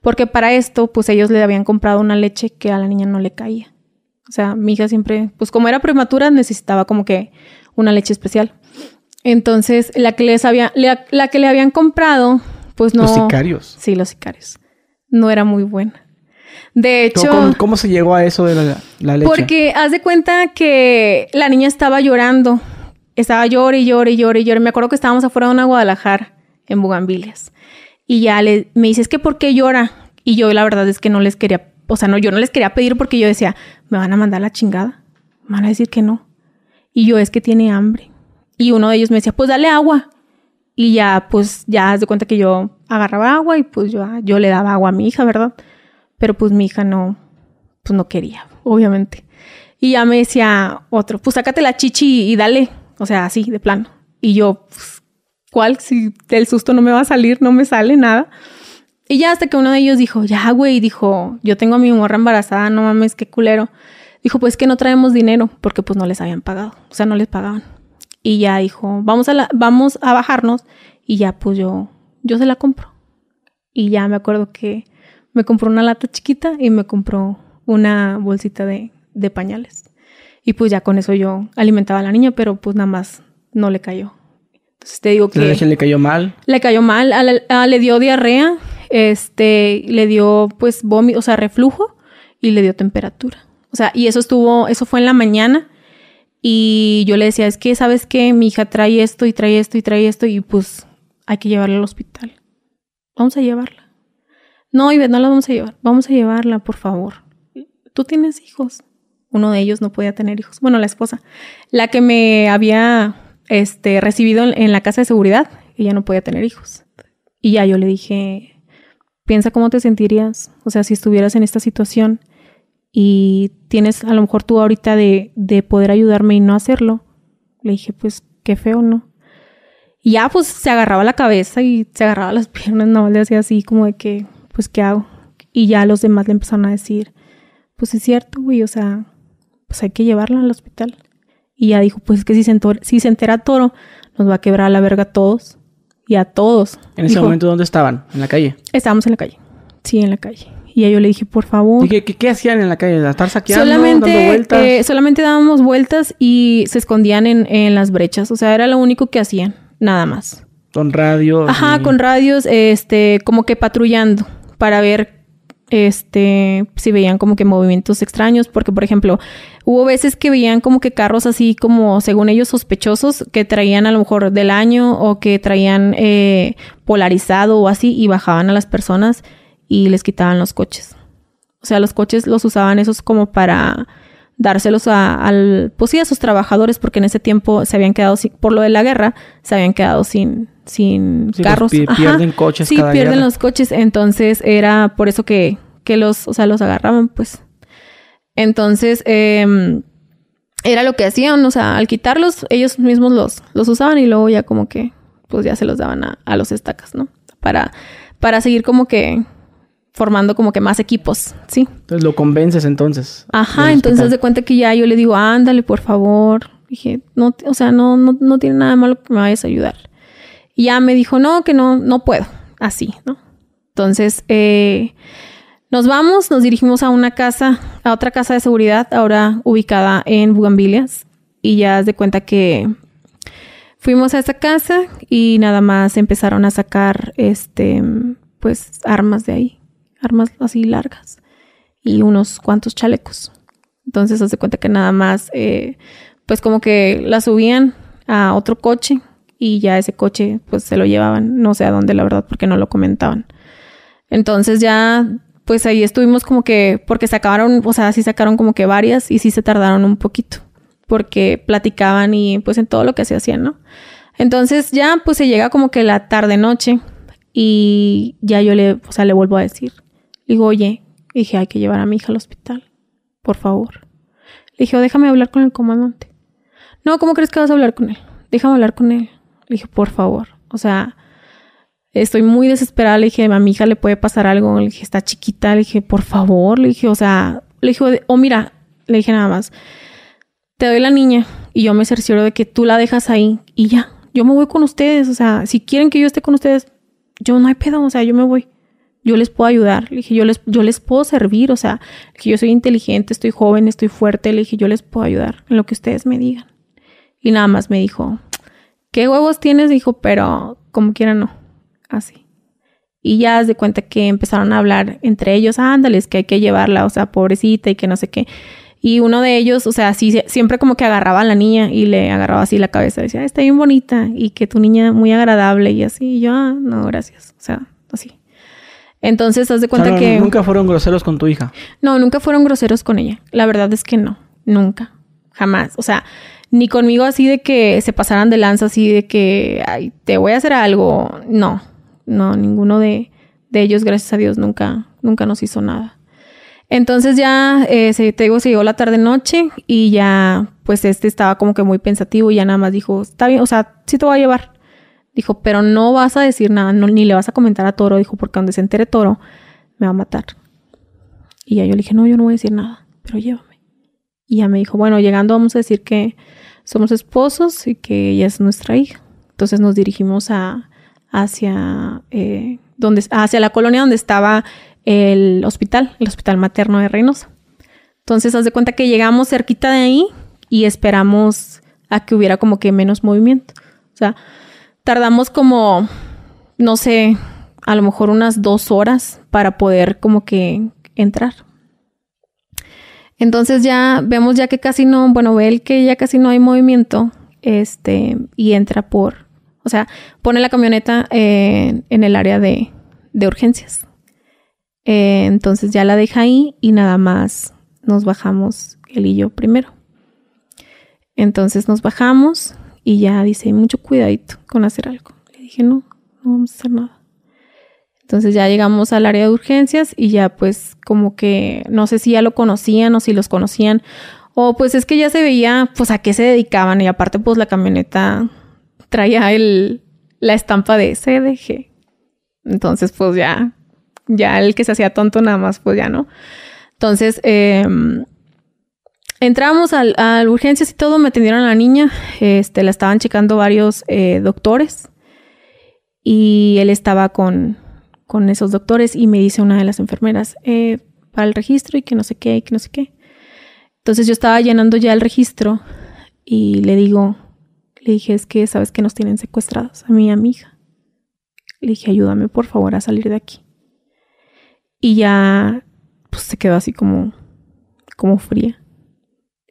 porque para esto, pues ellos le habían comprado una leche que a la niña no le caía. O sea, mi hija siempre, pues como era prematura, necesitaba como que una leche especial. Entonces, la que les había, la, que le habían comprado, pues no. Los sicarios. Sí, los sicarios. No era muy buena. De hecho. ¿Cómo, se llegó a eso de la, leche? Porque haz de cuenta que la niña estaba llorando. Estaba llore y llore y llore y llore. Me acuerdo que estábamos afuera de una Guadalajara, en Bugambilias. Y ya le, me dice, es que ¿por qué llora? Y yo la verdad es que no les quería, o sea, no, yo no les quería pedir porque yo decía, me van a mandar la chingada. Me van a decir que no. Y yo es que tiene hambre. Y uno de ellos me decía, pues dale agua. Y ya, pues ya haz de cuenta que yo agarraba agua y pues yo, yo le daba agua a mi hija, ¿verdad? Pero pues mi hija no, pues no quería, obviamente. Y ya me decía otro, pues sácate la chichi y dale. O sea, así, de plano. Y yo, pues, ¿cuál? Si del susto no me va a salir, no me sale nada. Y ya hasta que uno de ellos dijo, ya, güey, dijo, yo tengo a mi morra embarazada, no mames, qué culero. Dijo, pues que no traemos dinero, porque pues no les habían pagado, o sea, no les pagaban. Y ya dijo, vamos a, la, vamos a bajarnos y ya pues yo, yo se la compro. Y ya me acuerdo que me compró una lata chiquita y me compró una bolsita de, de pañales. Y pues ya con eso yo alimentaba a la niña, pero pues nada más no le cayó. Entonces te digo que... ¿La le cayó mal? Le cayó mal, le dio diarrea, este, le dio pues vómito, o sea, reflujo y le dio temperatura. O sea, y eso estuvo, eso fue en la mañana y yo le decía, es que, ¿sabes qué? Mi hija trae esto y trae esto y trae esto y pues hay que llevarla al hospital. Vamos a llevarla. No, Ivette, no la vamos a llevar. Vamos a llevarla, por favor. Tú tienes hijos uno de ellos no podía tener hijos. Bueno, la esposa, la que me había este, recibido en la casa de seguridad, ella no podía tener hijos. Y ya yo le dije, piensa cómo te sentirías, o sea, si estuvieras en esta situación y tienes a lo mejor tú ahorita de, de poder ayudarme y no hacerlo. Le dije, pues qué feo, ¿no? Y ya pues se agarraba la cabeza y se agarraba las (laughs) piernas, no le hacía así como de que, pues qué hago. Y ya los demás le empezaron a decir, pues es cierto, güey, o sea, pues hay que llevarla al hospital. Y ya dijo, pues es que si se, entera, si se entera Toro, nos va a quebrar la verga a todos. Y a todos. ¿En ese momento dónde estaban? ¿En la calle? Estábamos en la calle. Sí, en la calle. Y ya yo le dije, por favor. ¿Y qué, qué, hacían en la calle? ¿Estar saqueando? Solamente, dando vueltas? Eh, solamente dábamos vueltas y se escondían en, en, las brechas. O sea, era lo único que hacían. Nada más. Con radios. Ajá, con radios, este, como que patrullando para ver este, si veían como que movimientos extraños, porque por ejemplo, hubo veces que veían como que carros así como, según ellos, sospechosos, que traían a lo mejor del año o que traían eh, polarizado o así y bajaban a las personas y les quitaban los coches. O sea, los coches los usaban esos como para dárselos a, al, pues sí, a sus trabajadores, porque en ese tiempo se habían quedado, sin, por lo de la guerra, se habían quedado sin, sin carros. pierden coches. Sí, pierden los coches. Entonces era por eso que, que los, o sea, los agarraban, pues. Entonces, eh, era lo que hacían, o sea, al quitarlos, ellos mismos los, los usaban y luego ya como que, pues ya se los daban a, a los estacas, ¿no? Para, para seguir como que formando como que más equipos, ¿sí? Entonces lo convences entonces. Ajá, entonces de cuenta que ya yo le digo, ándale, por favor. Dije, no, o sea, no, no, no tiene nada malo que me vayas a ayudar. Y ya me dijo, no, que no, no puedo. Así, ¿no? Entonces, eh, nos vamos, nos dirigimos a una casa, a otra casa de seguridad, ahora ubicada en Bugambilias. Y ya de cuenta que fuimos a esa casa y nada más empezaron a sacar, este, pues, armas de ahí armas así largas y unos cuantos chalecos. Entonces hace cuenta que nada más, eh, pues como que la subían a otro coche y ya ese coche pues se lo llevaban, no sé a dónde la verdad porque no lo comentaban. Entonces ya pues ahí estuvimos como que, porque sacaron, o sea, sí sacaron como que varias y sí se tardaron un poquito porque platicaban y pues en todo lo que se hacían, ¿no? Entonces ya pues se llega como que la tarde noche y ya yo le, o sea, le vuelvo a decir, le digo, oye, dije, hay que llevar a mi hija al hospital, por favor. Le dije, déjame hablar con el comandante. No, ¿cómo crees que vas a hablar con él? Déjame hablar con él. Le dije, por favor. O sea, estoy muy desesperada. Le dije, a mi hija le puede pasar algo. Le dije, está chiquita. Le dije, por favor. Le dije, o sea, le dije, oh, mira, le dije nada más, te doy la niña y yo me cercioro de que tú la dejas ahí y ya, yo me voy con ustedes. O sea, si quieren que yo esté con ustedes, yo no hay pedo, o sea, yo me voy. Yo les puedo ayudar. Le dije, yo les, yo les puedo servir, o sea, que yo soy inteligente, estoy joven, estoy fuerte. Le dije, yo les puedo ayudar en lo que ustedes me digan. Y nada más me dijo, ¿qué huevos tienes? Dijo, pero como quiera no. Así. Y ya de cuenta que empezaron a hablar entre ellos, ándales, que hay que llevarla, o sea, pobrecita y que no sé qué. Y uno de ellos, o sea, sí, siempre como que agarraba a la niña y le agarraba así la cabeza. Decía, está bien bonita y que tu niña muy agradable y así. Y yo, ah, no, gracias. O sea, así. Entonces, haz de cuenta que... ¿Nunca fueron groseros con tu hija? No, nunca fueron groseros con ella. La verdad es que no. Nunca. Jamás. O sea, ni conmigo así de que se pasaran de lanza, así de que, te voy a hacer algo. No. No, ninguno de, de ellos, gracias a Dios, nunca, nunca nos hizo nada. Entonces ya, eh, se, te digo, se llegó la tarde-noche y ya, pues este estaba como que muy pensativo y ya nada más dijo, está bien, o sea, sí te voy a llevar. Dijo, pero no vas a decir nada, ni le vas a comentar a Toro. Dijo, porque donde se entere Toro, me va a matar. Y ya yo le dije, no, yo no voy a decir nada, pero llévame. Y ya me dijo, bueno, llegando vamos a decir que somos esposos y que ella es nuestra hija. Entonces nos dirigimos a, hacia, eh, donde, hacia la colonia donde estaba el hospital, el hospital materno de Reynosa. Entonces, haz de cuenta que llegamos cerquita de ahí y esperamos a que hubiera como que menos movimiento. O sea, tardamos como, no sé, a lo mejor unas dos horas para poder como que entrar. Entonces ya vemos ya que casi no, bueno, ve el que ya casi no hay movimiento, este, y entra por, o sea, pone la camioneta en el área de, de urgencias. Eh, entonces ya la deja ahí y nada más nos bajamos él y yo primero. Entonces nos bajamos y ya dice, mucho cuidadito con hacer algo. Le dije, no, no vamos a hacer nada. Entonces ya llegamos al área de urgencias y ya pues como que no sé si ya lo conocían o si los conocían o pues es que ya se veía pues a qué se dedicaban y aparte pues la camioneta traía el, la estampa de CDG. Entonces pues ya ya el que se hacía tonto nada más, pues ya no. Entonces, em, entramos al, a urgencias y todo, me atendieron a la niña, este, la estaban checando varios eh, doctores y él estaba con, con esos doctores y me dice una de las enfermeras, eh, para el registro y que no sé qué, y que no sé qué. Entonces yo estaba llenando ya el registro y le digo, le dije, es que sabes que nos tienen secuestrados, a mí y a mi hija. Le dije, ayúdame por favor a salir de aquí. Y ya pues se quedó así como, como fría.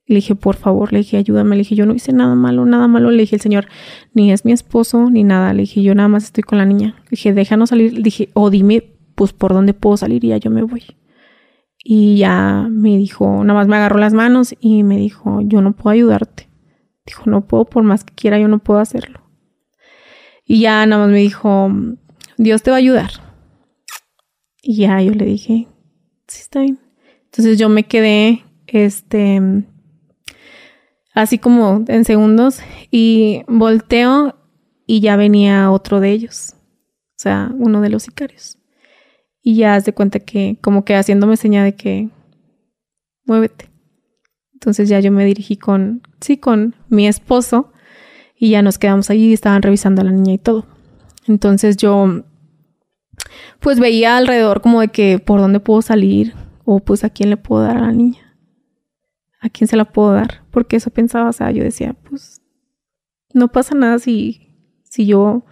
Le dije, por favor, le dije, ayúdame. Le dije, yo no hice nada malo, nada malo. Le dije, el señor ni es mi esposo, ni nada. Le dije, yo nada más estoy con la niña. Le dije, déjanos salir. Le dije, o dime, pues, por dónde puedo salir y ya yo me voy. Y ya me dijo, nada más me agarró las manos y me dijo, yo no puedo ayudarte. Dijo, no puedo, por más que quiera, yo no puedo hacerlo. Y ya nada más me dijo, Dios te va a ayudar. Y ya yo le dije, sí está bien. Entonces yo me quedé, este, así como en segundos y volteo y ya venía otro de ellos, o sea, uno de los sicarios. Y ya haz de cuenta que, como que haciéndome señal de que, muévete. Entonces ya yo me dirigí con, sí, con mi esposo y ya nos quedamos allí y estaban revisando a la niña y todo. Entonces yo pues veía alrededor como de que por dónde puedo salir o pues a quién le puedo dar a la niña. ¿A quién se la puedo dar? Porque eso pensaba, o sea, yo decía, pues no pasa nada si, si yo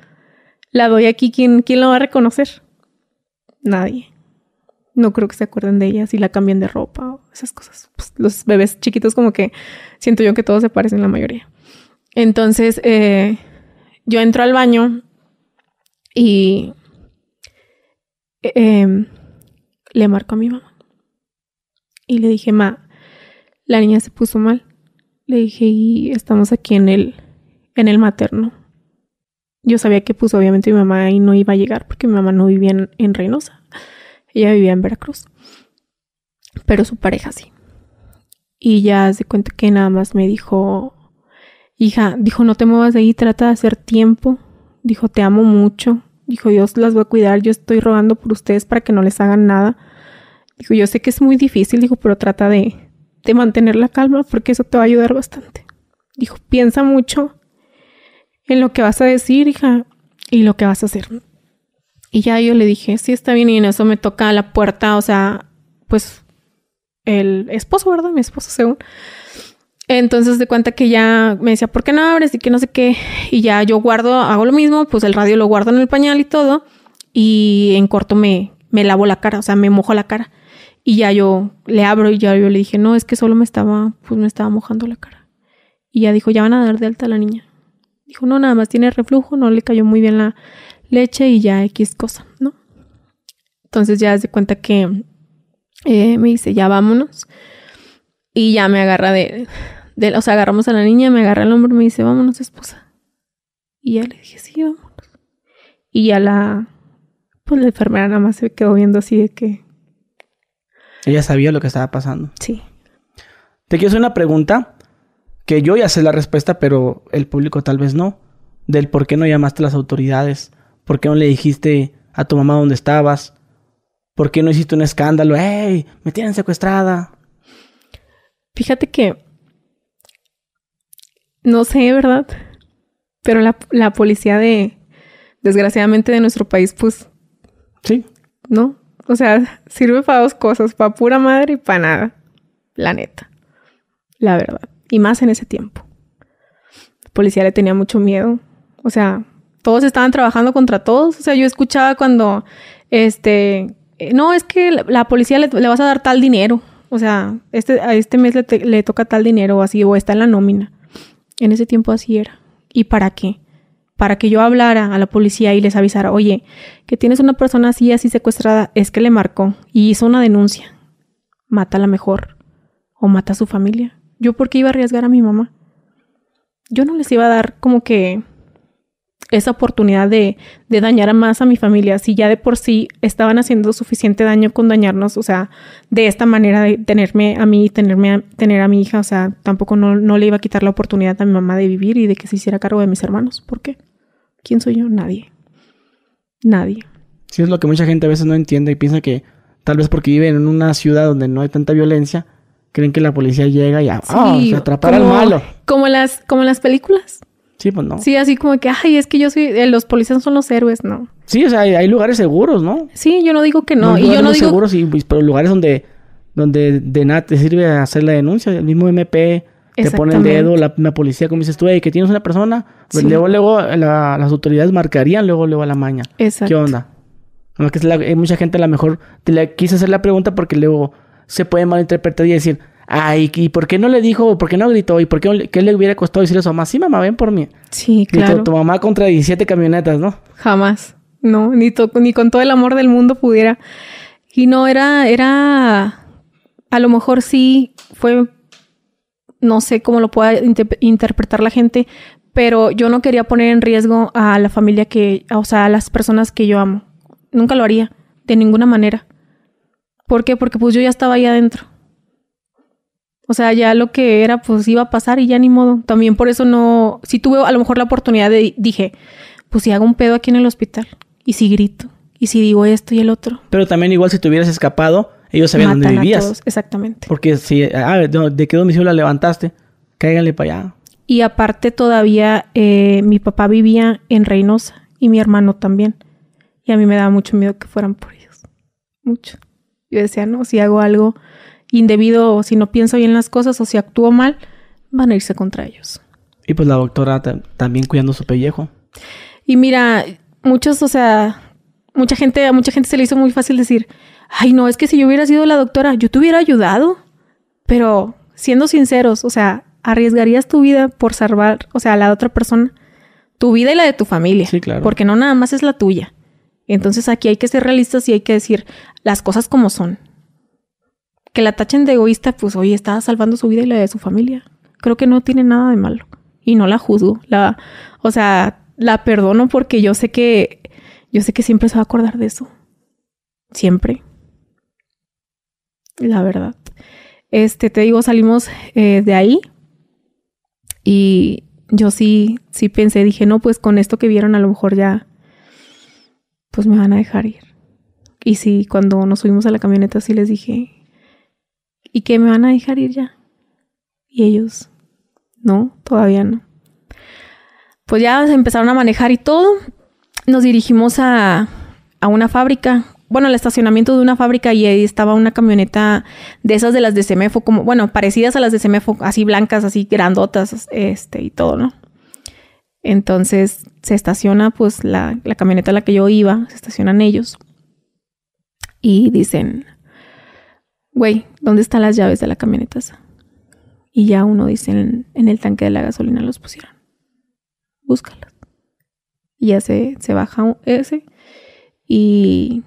la doy aquí, ¿quién, ¿quién la va a reconocer? Nadie. No creo que se acuerden de ella si la cambian de ropa o esas cosas. Pues, los bebés chiquitos como que siento yo que todos se parecen la mayoría. Entonces, eh, yo entro al baño y Em, le marco a mi mamá. Y le dije, ma, la niña se puso mal. Le dije, y estamos aquí en el, en el materno. Yo sabía que puso obviamente mi mamá y no iba a llegar porque mi mamá no vivía en, Reynosa. Ella vivía en Veracruz. Pero su pareja sí. Y ya se cuenta que nada más me dijo, hija, dijo, no te muevas de ahí, trata de hacer tiempo. Dijo, te amo mucho. Dijo, Dios las voy a cuidar, yo estoy rogando por ustedes para que no les hagan nada. Dijo, yo sé que es muy difícil, dijo, pero trata de, de mantener la calma porque eso te va a ayudar bastante. Dijo, piensa mucho en lo que vas a decir, hija, y lo que vas a hacer. Y ya yo le dije, sí, está bien. Y en eso me toca la puerta, o sea, pues el esposo, ¿verdad? Mi esposo, según. Entonces de cuenta que ya me decía, ¿por qué no abres? Y que no sé qué. Y ya yo guardo, hago lo mismo, pues el radio lo guardo en el pañal y todo. Y en corto me, me lavo la cara, o sea, me mojo la cara. Y ya yo le abro y ya yo le dije, no, es que solo me estaba, pues me estaba mojando la cara. Y ya dijo, ya van a dar de alta a la niña. Dijo, no, nada más tiene reflujo, no le cayó muy bien la leche y ya X cosa, ¿no? Entonces ya se cuenta que eh, me dice, ya vámonos. Y ya me agarra de, de, o sea, agarramos a la niña, me agarra el hombro y me dice, vámonos, esposa. Y ya le dije, sí, vámonos. Y ya la, pues la enfermera nada más se quedó viendo así de que... Ella sabía lo que estaba pasando. Sí. Te quiero hacer una pregunta que yo ya sé la respuesta, pero el público tal vez no. Del por qué no llamaste a las autoridades. ¿Por qué no le dijiste a tu mamá dónde estabas? ¿Por qué no hiciste un escándalo? ¡Ey! Me tienen secuestrada. Fíjate que no sé, ¿verdad? Pero la, la, policía de, desgraciadamente, de nuestro país, pues... Sí. ¿No? O sea, sirve para dos cosas, para pura madre y para nada. La neta. La verdad. Y más en ese tiempo. La policía le tenía mucho miedo. O sea, todos estaban trabajando contra todos. O sea, yo escuchaba cuando, este, no, es que la, policía le, vas a dar tal dinero. O sea, este, a este mes le, le toca tal dinero o así, o está en la nómina. En ese tiempo así era. ¿Y para qué? Para que yo hablara a la policía y les avisara, oye, que tienes una persona así, así secuestrada, es que le marcó y hizo una denuncia. Mátala mejor. O mata a su familia. ¿Yo por qué iba a arriesgar a mi mamá? Yo no les iba a dar como que esa oportunidad de, de, dañar más a mi familia, si ya de por sí estaban haciendo suficiente daño con dañarnos, o sea, de esta manera de tenerme a mí, tenerme a, tener a mi hija, o sea, tampoco no, no le iba a quitar la oportunidad a mi mamá de vivir y de que se hiciera cargo de mis hermanos. ¿Por qué? ¿Quién soy yo? Nadie. Nadie. Sí, es lo que mucha gente a veces no entiende y piensa que tal vez porque viven en una ciudad donde no hay tanta violencia, creen que la policía llega y ah, sí, se atrapar al malo. Como las, como las películas. Sí, pues no. Sí, así como que, ay, es que yo soy, eh, los policías son los héroes, ¿no? Sí, o sea, hay, hay lugares seguros, ¿no? Sí, yo no digo que no. y yo no digo... seguros, sí, pues, pero lugares donde, donde de nada te sirve hacer la denuncia. El mismo MP te pone el dedo, la, la policía, como dices tú, hey, que tienes una persona, pues luego, luego la, las autoridades marcarían luego, luego a la maña. Exacto. ¿Qué onda? No, que la, hay mucha gente a lo mejor te le quise hacer la pregunta porque luego se puede malinterpretar y decir, Ay, ¿y por qué no le dijo? ¿Por qué no gritó? ¿Y por qué, qué le hubiera costado decirle a su mamá? Sí, mamá, ven por mí. Sí, claro. Tu, tu mamá contra 17 camionetas, ¿no? Jamás. No, ni, to ni con todo el amor del mundo pudiera. Y no, era, era, a lo mejor sí fue, no sé cómo lo pueda inter interpretar la gente, pero yo no quería poner en riesgo a la familia que, o sea, a las personas que yo amo. Nunca lo haría, de ninguna manera. ¿Por qué? Porque pues yo ya estaba ahí adentro. O sea, ya lo que era, pues iba a pasar y ya ni modo. También por eso no, si tuve a lo mejor la oportunidad de, dije, pues si hago un pedo aquí en el hospital, y si grito, y si digo esto y el otro. Pero también igual si te hubieras escapado, ellos sabían Matan dónde a vivías. todos, Exactamente. Porque si, ah, ¿de, de qué domicilio la levantaste? Cáiganle para allá. Y aparte todavía eh, mi papá vivía en Reynosa y mi hermano también. Y a mí me daba mucho miedo que fueran por ellos. Mucho. Yo decía, no, si hago algo indebido o si no pienso bien las cosas o si actúo mal, van a irse contra ellos. Y pues la doctora también cuidando su pellejo. Y mira, muchos, o sea, mucha gente, a mucha gente se le hizo muy fácil decir, ay no, es que si yo hubiera sido la doctora, yo te hubiera ayudado. Pero siendo sinceros, o sea, arriesgarías tu vida por salvar, o sea, a la otra persona, tu vida y la de tu familia. Sí, claro. Porque no nada más es la tuya. Entonces aquí hay que ser realistas y hay que decir las cosas como son. Que la tachen de egoísta, pues oye, estaba salvando su vida y la de su familia. Creo que no tiene nada de malo. Y no la juzgo. La, o sea, la perdono porque yo sé que, yo sé que siempre se va a acordar de eso. Siempre. La verdad. Este, te digo, salimos eh, de ahí. Y yo sí, sí pensé, dije, no, pues con esto que vieron a lo mejor ya, pues me van a dejar ir. Y sí, cuando nos subimos a la camioneta sí les dije, ¿y que me van a dejar ir ya? Y ellos, no, todavía no. Pues ya empezaron a manejar y todo. Nos dirigimos a, a una fábrica, bueno, el estacionamiento de una fábrica y ahí estaba una camioneta de esas de las de Semefo, como, bueno, parecidas a las de Semefo, así blancas, así grandotas, este, y todo, ¿no? Entonces se estaciona, pues, la, la camioneta a la que yo iba, se estacionan ellos. Y dicen, güey, ¿dónde están las llaves de la camioneta? Y ya uno dice, en, en el tanque de la gasolina los pusieron. Búscalas. Y ya se, baja ese y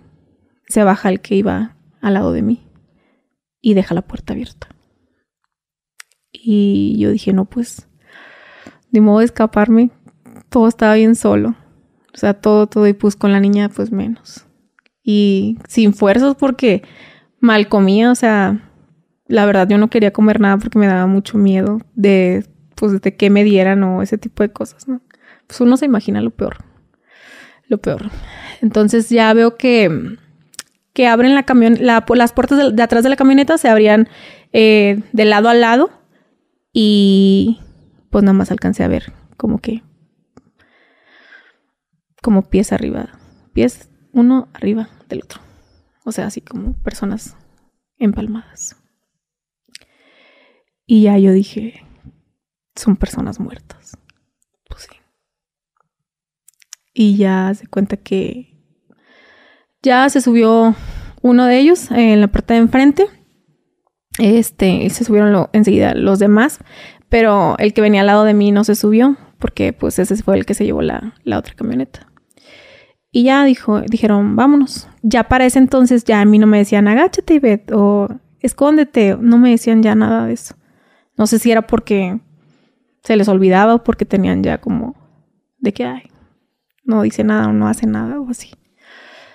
se baja el que iba al lado de mí y deja la puerta abierta. Y yo dije, no, pues, de modo de escaparme, todo estaba bien solo. O sea, todo, todo, y pues con la niña, pues menos. Y sin fuerzas porque mal comía, o sea, la verdad yo no quería comer nada porque me daba mucho miedo de, pues, de que me dieran o ese tipo de cosas, ¿no? Pues uno se imagina lo peor, lo peor. Entonces ya veo que, que abren la camión, las puertas de, atrás de la camioneta se abrían eh, de lado a lado y pues nada más alcancé a ver como que, como pies arriba, pies uno arriba del otro. O sea, así como personas empalmadas. Y ya yo dije, son personas muertas. Pues sí. Y ya se cuenta que ya se subió uno de ellos en la parte de enfrente. Este, se subieron enseguida los demás, pero el que venía al lado de mí no se subió porque pues ese fue el que se llevó la, la otra camioneta. Y ya dijo, dijeron, vámonos. Ya para ese entonces ya a mí no me decían, agáchate y o escóndete. No me decían ya nada de eso. No sé si era porque se les olvidaba o porque tenían ya como de que, ay, no dice nada o no hace nada o así.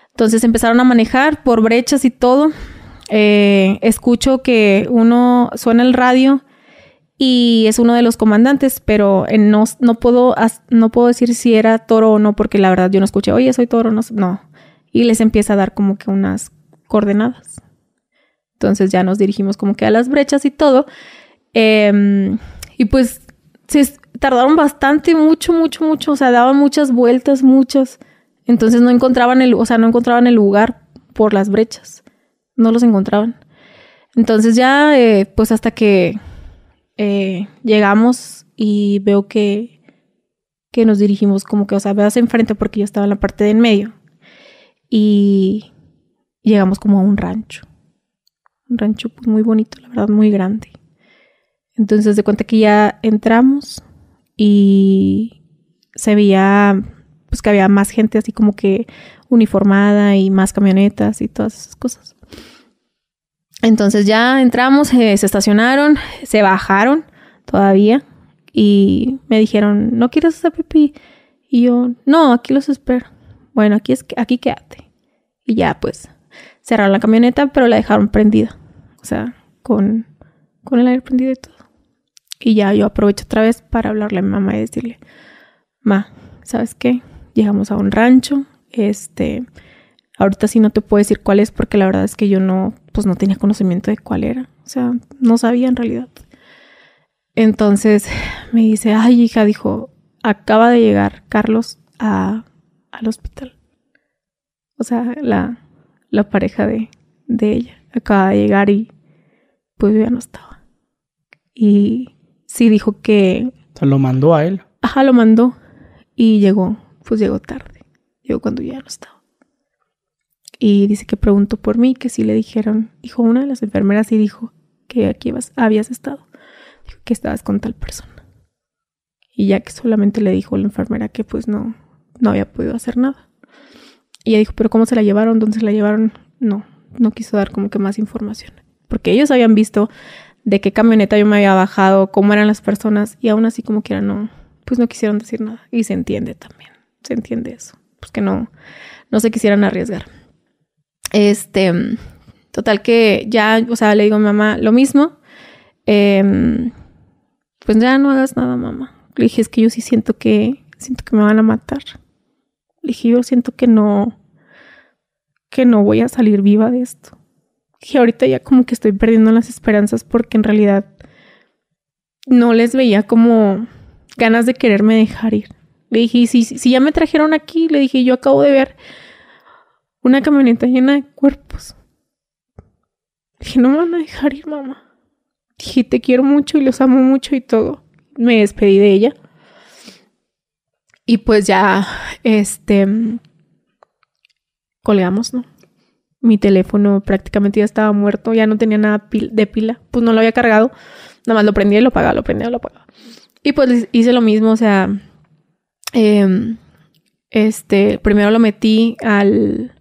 Entonces empezaron a manejar por brechas y todo. Eh, escucho que uno suena el radio y es uno de los comandantes, pero no, no, puedo, no puedo decir si era toro o no, porque la verdad yo no escuché, oye, soy toro, no, no. Y les empieza a dar como que unas coordenadas. Entonces ya nos dirigimos como que a las brechas y todo. Em, y pues se tardaron bastante, mucho, mucho, mucho. O sea, daban muchas vueltas, muchas. Entonces no encontraban el, o sea, no encontraban el lugar por las brechas. No los encontraban. Entonces ya, eh, pues hasta que eh, llegamos y veo que, que nos dirigimos como que, o sea, veas enfrente porque yo estaba en la parte de en medio. Y llegamos como a un rancho. Un rancho pues, muy bonito, la verdad, muy grande. Entonces de cuenta que ya entramos y se veía pues que había más gente así como que uniformada y más camionetas y todas esas cosas. Entonces ya entramos, eh, se estacionaron, se bajaron todavía y me dijeron, ¿no quieres hacer pipí? Y yo, no, aquí los espero. Bueno, aquí, es, aquí quédate. Y ya pues cerraron la camioneta, pero la dejaron prendida. O sea, con, con el aire prendido y todo. Y ya yo aprovecho otra vez para hablarle a mi mamá y decirle, ma, ¿sabes qué? Llegamos a un rancho, este, Ahorita sí no te puedo decir cuál es porque la verdad es que yo no, pues no tenía conocimiento de cuál era. O sea, no sabía en realidad. Entonces me dice, ay hija, dijo, acaba de llegar Carlos a, al hospital. O sea, la, la pareja de, de ella acaba de llegar y pues ya no estaba. Y sí dijo que... Se lo mandó a él. Ajá, lo mandó. Y llegó, pues llegó tarde. Llegó cuando ya no estaba. Y dice que preguntó por mí, que si le dijeron, dijo una de las enfermeras y dijo que aquí habías estado, dijo que estabas con tal persona. Y ya que solamente le dijo la enfermera que pues no, no había podido hacer nada. Y ella dijo, pero ¿cómo se la llevaron? ¿Dónde se la llevaron? No, no quiso dar como que más información. Porque ellos habían visto de qué camioneta yo me había bajado, cómo eran las personas, y aún así como quiera no, pues no quisieron decir nada. Y se entiende también, se entiende eso, pues que no, no se quisieran arriesgar. Este, total que ya, o sea, le digo a mi mamá lo mismo. Em, pues ya no hagas nada, mamá. Le dije, es que yo sí siento que, siento que me van a matar. Le dije, yo siento que no, que no voy a salir viva de esto. Dije, ahorita ya como que estoy perdiendo las esperanzas porque en realidad no les veía como ganas de quererme dejar ir. Le dije, si, si ya me trajeron aquí, le dije, yo acabo de ver una camioneta llena de cuerpos. Dije, no me van a dejar ir, mamá. Dije, te quiero mucho y los amo mucho y todo. Me despedí de ella. Y pues ya, este, colgamos, ¿no? Mi teléfono prácticamente ya estaba muerto, ya no tenía nada de pila, pues no lo había cargado, nada más lo prendía y lo apagaba, lo prendía y lo apagaba. Y pues hice lo mismo, o sea, em, este, primero lo metí al,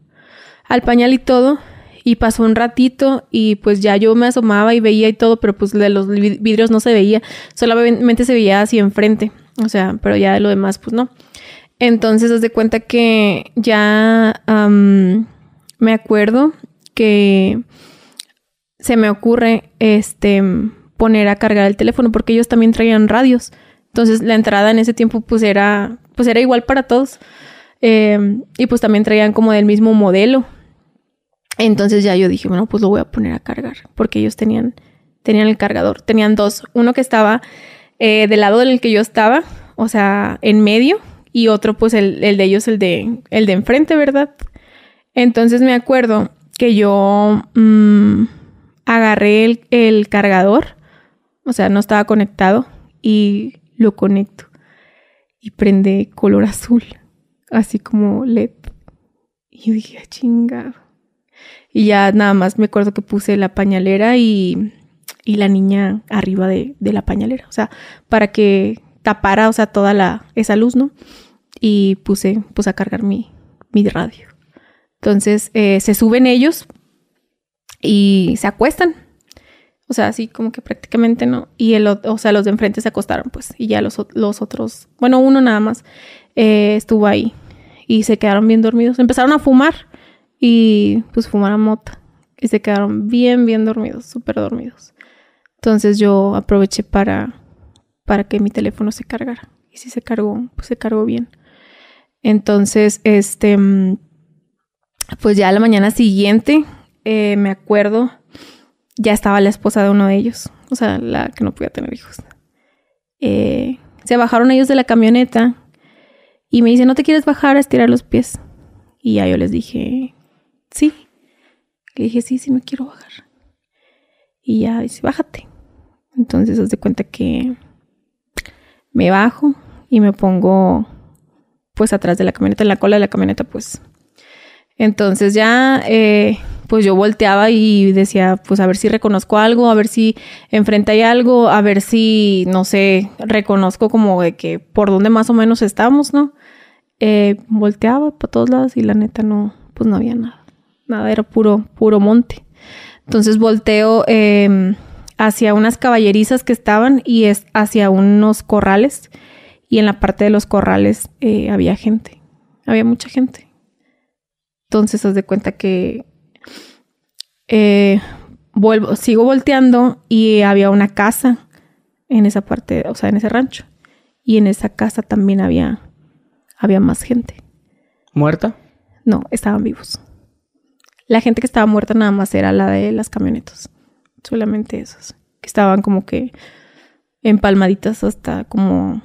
al pañal y todo, y pasó un ratito y pues ya yo me asomaba y veía y todo, pero pues de los vidrios no se veía, solamente se veía así enfrente, o sea, pero ya de lo demás pues no. Entonces, os de cuenta que ya me acuerdo que se me ocurre este poner a cargar el teléfono porque ellos también traían radios. Entonces, la entrada en ese tiempo pues era pues era igual para todos. Em, y pues también traían como del mismo modelo. Entonces ya yo dije, bueno, pues lo voy a poner a cargar porque ellos tenían tenían el cargador. Tenían dos, uno que estaba eh, del lado del que yo estaba, o sea, en medio y otro pues el, de ellos, el de, el de enfrente, ¿verdad? Entonces me acuerdo que yo mm, agarré el, cargador, o sea, no estaba conectado y lo conecto y prende color azul, así como LED. Y yo dije, ah, chingado. Y ya nada más me acuerdo que puse la pañalera y, y la niña arriba de, la pañalera, o sea, para que tapara, o sea, toda la, esa luz, ¿no? Y puse, puse a cargar mi radio. Entonces, eh, se suben ellos y se acuestan. O sea, así como que prácticamente no. Y el, o sea, los de enfrente se acostaron, pues. Y ya los, los otros, bueno, uno nada más eh, estuvo ahí. Y se quedaron bien dormidos. Empezaron a fumar y pues fumaron mota. Y se quedaron bien, bien dormidos, súper dormidos. Entonces yo aproveché para para que mi teléfono se cargara. Y si se cargó, pues se cargó bien. Entonces, este, mm, pues ya la mañana siguiente, eh, me acuerdo, ya estaba la esposa de uno de ellos, o sea, la que no podía tener hijos. Eh, se bajaron ellos de la camioneta y me dice, ¿no te quieres bajar a estirar los pies? Y ya yo les dije, sí. Le dije, sí, sí me quiero bajar. Y ya dice, bájate. Entonces, os de cuenta que me bajo y me pongo pues atrás de la camioneta, en la cola de la camioneta pues. Entonces ya eh, pues yo volteaba y decía pues a ver si reconozco algo, a ver si enfrente hay algo, a ver si no sé, reconozco como de que por dónde más o menos estamos, ¿no? Eh, volteaba para todos lados y la neta no, pues no había nada. Nada, era puro, puro monte. Entonces volteo eh, hacia unas caballerizas que estaban y es hacia unos corrales. Y en la parte de los corrales eh, había gente, había mucha gente. Entonces, haz de cuenta que eh, vuelvo, sigo volteando y había una casa en esa parte, o sea, en ese rancho. Y en esa casa también había, había más gente. ¿Muerta? No, estaban vivos. La gente que estaba muerta nada más era la de las camionetas solamente esos, que estaban como que empalmaditas hasta como,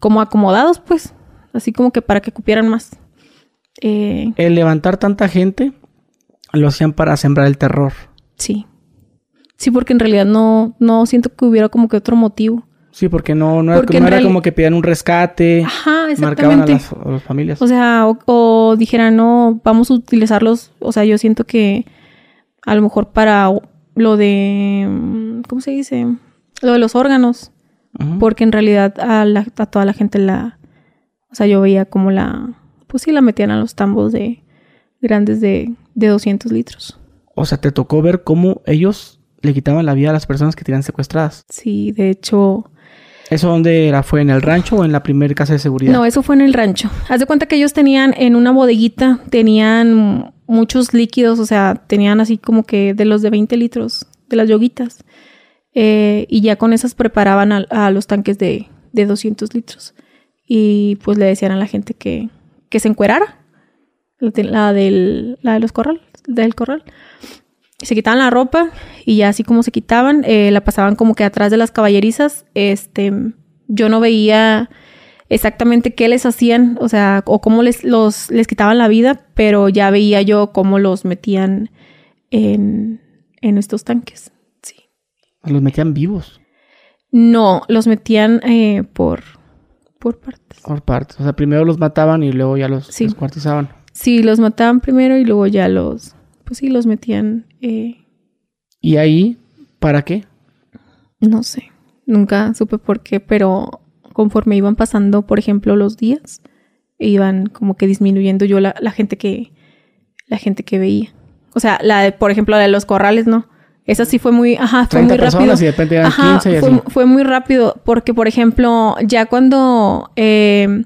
como acomodados, pues, así como que para que cupieran más. Eh, el levantar tanta gente lo hacían para sembrar el terror. Sí. Sí, porque en realidad no, no siento que hubiera como que otro motivo. Sí, porque no, no, era, como que pedían un rescate. Ajá, exactamente. Marcaban a las, familias. O sea, o, o, dijeran, no, vamos a utilizarlos. O sea, yo siento que a lo mejor para lo de, mm, ¿cómo se dice? Lo de los órganos. Porque en realidad a, la, a toda la gente la, o sea, yo veía como la, pues sí, la metían a los tambos de grandes de, de 200 litros. O sea, te tocó ver cómo ellos le quitaban la vida a las personas que tenían secuestradas. Sí, de hecho... ¿Eso dónde era? ¿Fue en el rancho o en la primera casa de seguridad? No, eso fue en el rancho. Haz de cuenta que ellos tenían en una bodeguita, tenían muchos líquidos, o sea, tenían así como que de los de 20 litros, de las yoguitas. Eh, y ya con esas preparaban a, los tanques de, de, 200 litros. Y pues le decían a la gente que, que se encuerara, la, del, la de los corral, del corral. Se quitaban la ropa y ya así como se quitaban, eh, la pasaban como que atrás de las caballerizas. Este, yo no veía exactamente qué les hacían, o sea, o cómo les, los, les quitaban la vida, pero ya veía yo cómo los metían en, en estos tanques. Sí. Los metían vivos. No, los metían eh, por, por partes. Por partes. O sea, primero los mataban y luego ya los Sí. descuartizaban. Sí, los mataban primero y luego ya los, pues sí, los metían, eh, ¿Y ahí para qué? no sé, nunca supe por qué, pero conforme iban pasando, por ejemplo, los días, iban como que disminuyendo yo la, la gente que, la gente que veía. O sea, la de, por ejemplo, la de los corrales, ¿no? Esa sí fue muy, ajá, fue 30 muy rápido. personas y de repente eran Ajá, 15 y fue, así. fue muy rápido porque, por ejemplo, ya cuando eh,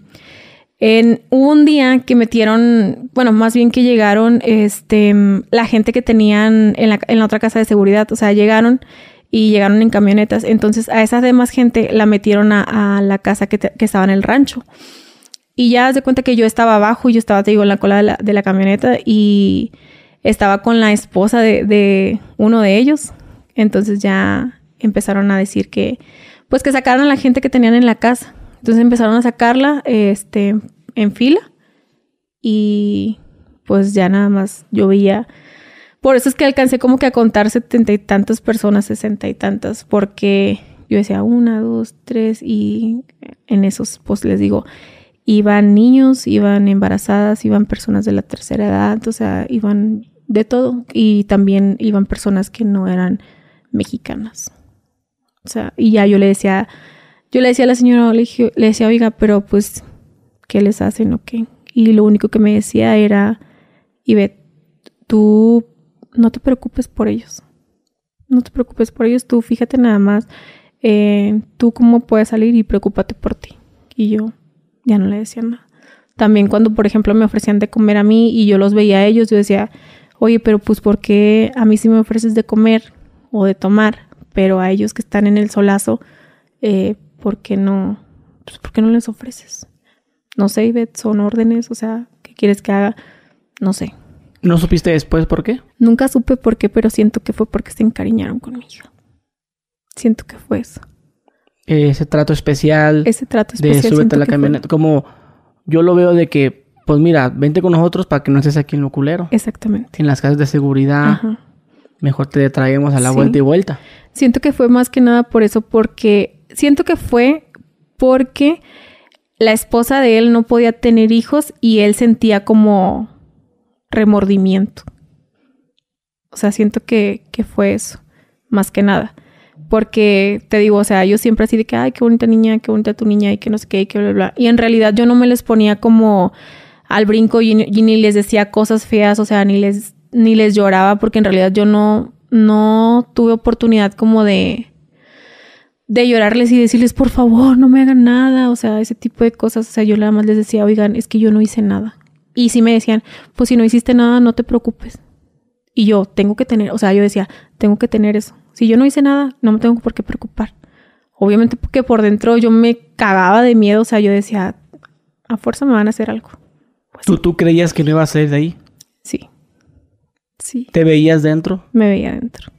en, hubo un día que metieron, bueno, más bien que llegaron este, la gente que tenían en la, en la otra casa de seguridad, o sea, llegaron y llegaron en camionetas. Entonces, a esa demás gente la metieron a, a la casa que, te- que estaba en el rancho. Y ya de cuenta que yo estaba abajo y yo estaba, te digo, en la cola de la, de la camioneta y estaba con la esposa de, uno de ellos. Entonces ya empezaron a decir que, pues que sacaran a la gente que tenían en la casa. Entonces empezaron a sacarla, este, en fila. Y pues ya nada más yo veía. Por eso es que alcancé como que a contar setenta y tantas personas, sesenta y tantas, porque yo decía una, dos, tres, y en esos, pues les digo, iban niños, iban embarazadas, iban personas de la tercera edad, o sea, iban de todo. Y también iban personas que no eran mexicanas. O sea, y ya yo le decía, yo le decía a la señora, le, le decía, oiga, pero pues, ¿qué les hacen o qué? Y lo único que me decía era, Ivette, tú no te preocupes por ellos. No te preocupes por ellos, tú fíjate nada más eh, tú cómo puedes salir y preocúpate por ti. Y yo ya no le decía nada. También cuando, por ejemplo, me ofrecían de comer a mí y yo los veía a ellos, yo decía, oye, pero pues ¿por qué a mí sí me ofreces de comer o de tomar? Pero a ellos que están en el solazo, eh, ¿por qué no? Pues, ¿por qué no les ofreces? No sé, Ivette, son órdenes, o sea, ¿qué quieres que haga? No sé. ¿No supiste después por qué? Nunca supe por qué, pero siento que fue porque se encariñaron con mi hija. Siento que fue eso. Ese trato especial Ese trato de especial. súbete siento a la fue- camioneta. Como yo lo veo de que, pues mira, vente con nosotros para que no estés aquí en lo culero. Exactamente. En las casas de seguridad, Ajá. mejor te traemos a la Sí. vuelta y vuelta. Siento que fue más que nada por eso, porque siento que fue porque la esposa de él no podía tener hijos y él sentía como remordimiento. O sea, siento que, que fue eso, más que nada. Porque te digo, o sea, yo siempre así de que, ay, qué bonita niña, qué bonita tu niña, y que no sé qué, y que bla, bla. Y en realidad yo no me les ponía como al brinco y, ni- les decía cosas feas, o sea, ni les, ni les lloraba, porque en realidad yo no, no tuve oportunidad como de, de llorarles y decirles, por favor, no me hagan nada, o sea, ese tipo de cosas. O sea, yo nada más les decía, oigan, es que yo no hice nada. Y si me decían, pues si no hiciste nada, no te preocupes. Y yo tengo que tener, o sea, yo decía, tengo que tener eso. Si yo no hice nada, no me tengo por qué preocupar. Obviamente porque por dentro yo me cagaba de miedo, o sea, yo decía, a fuerza me van a hacer algo. Pues ¿Tú, ¿Tú creías que no iba a salir de ahí? sí. Sí, ¿Te veías dentro? me veía adentro.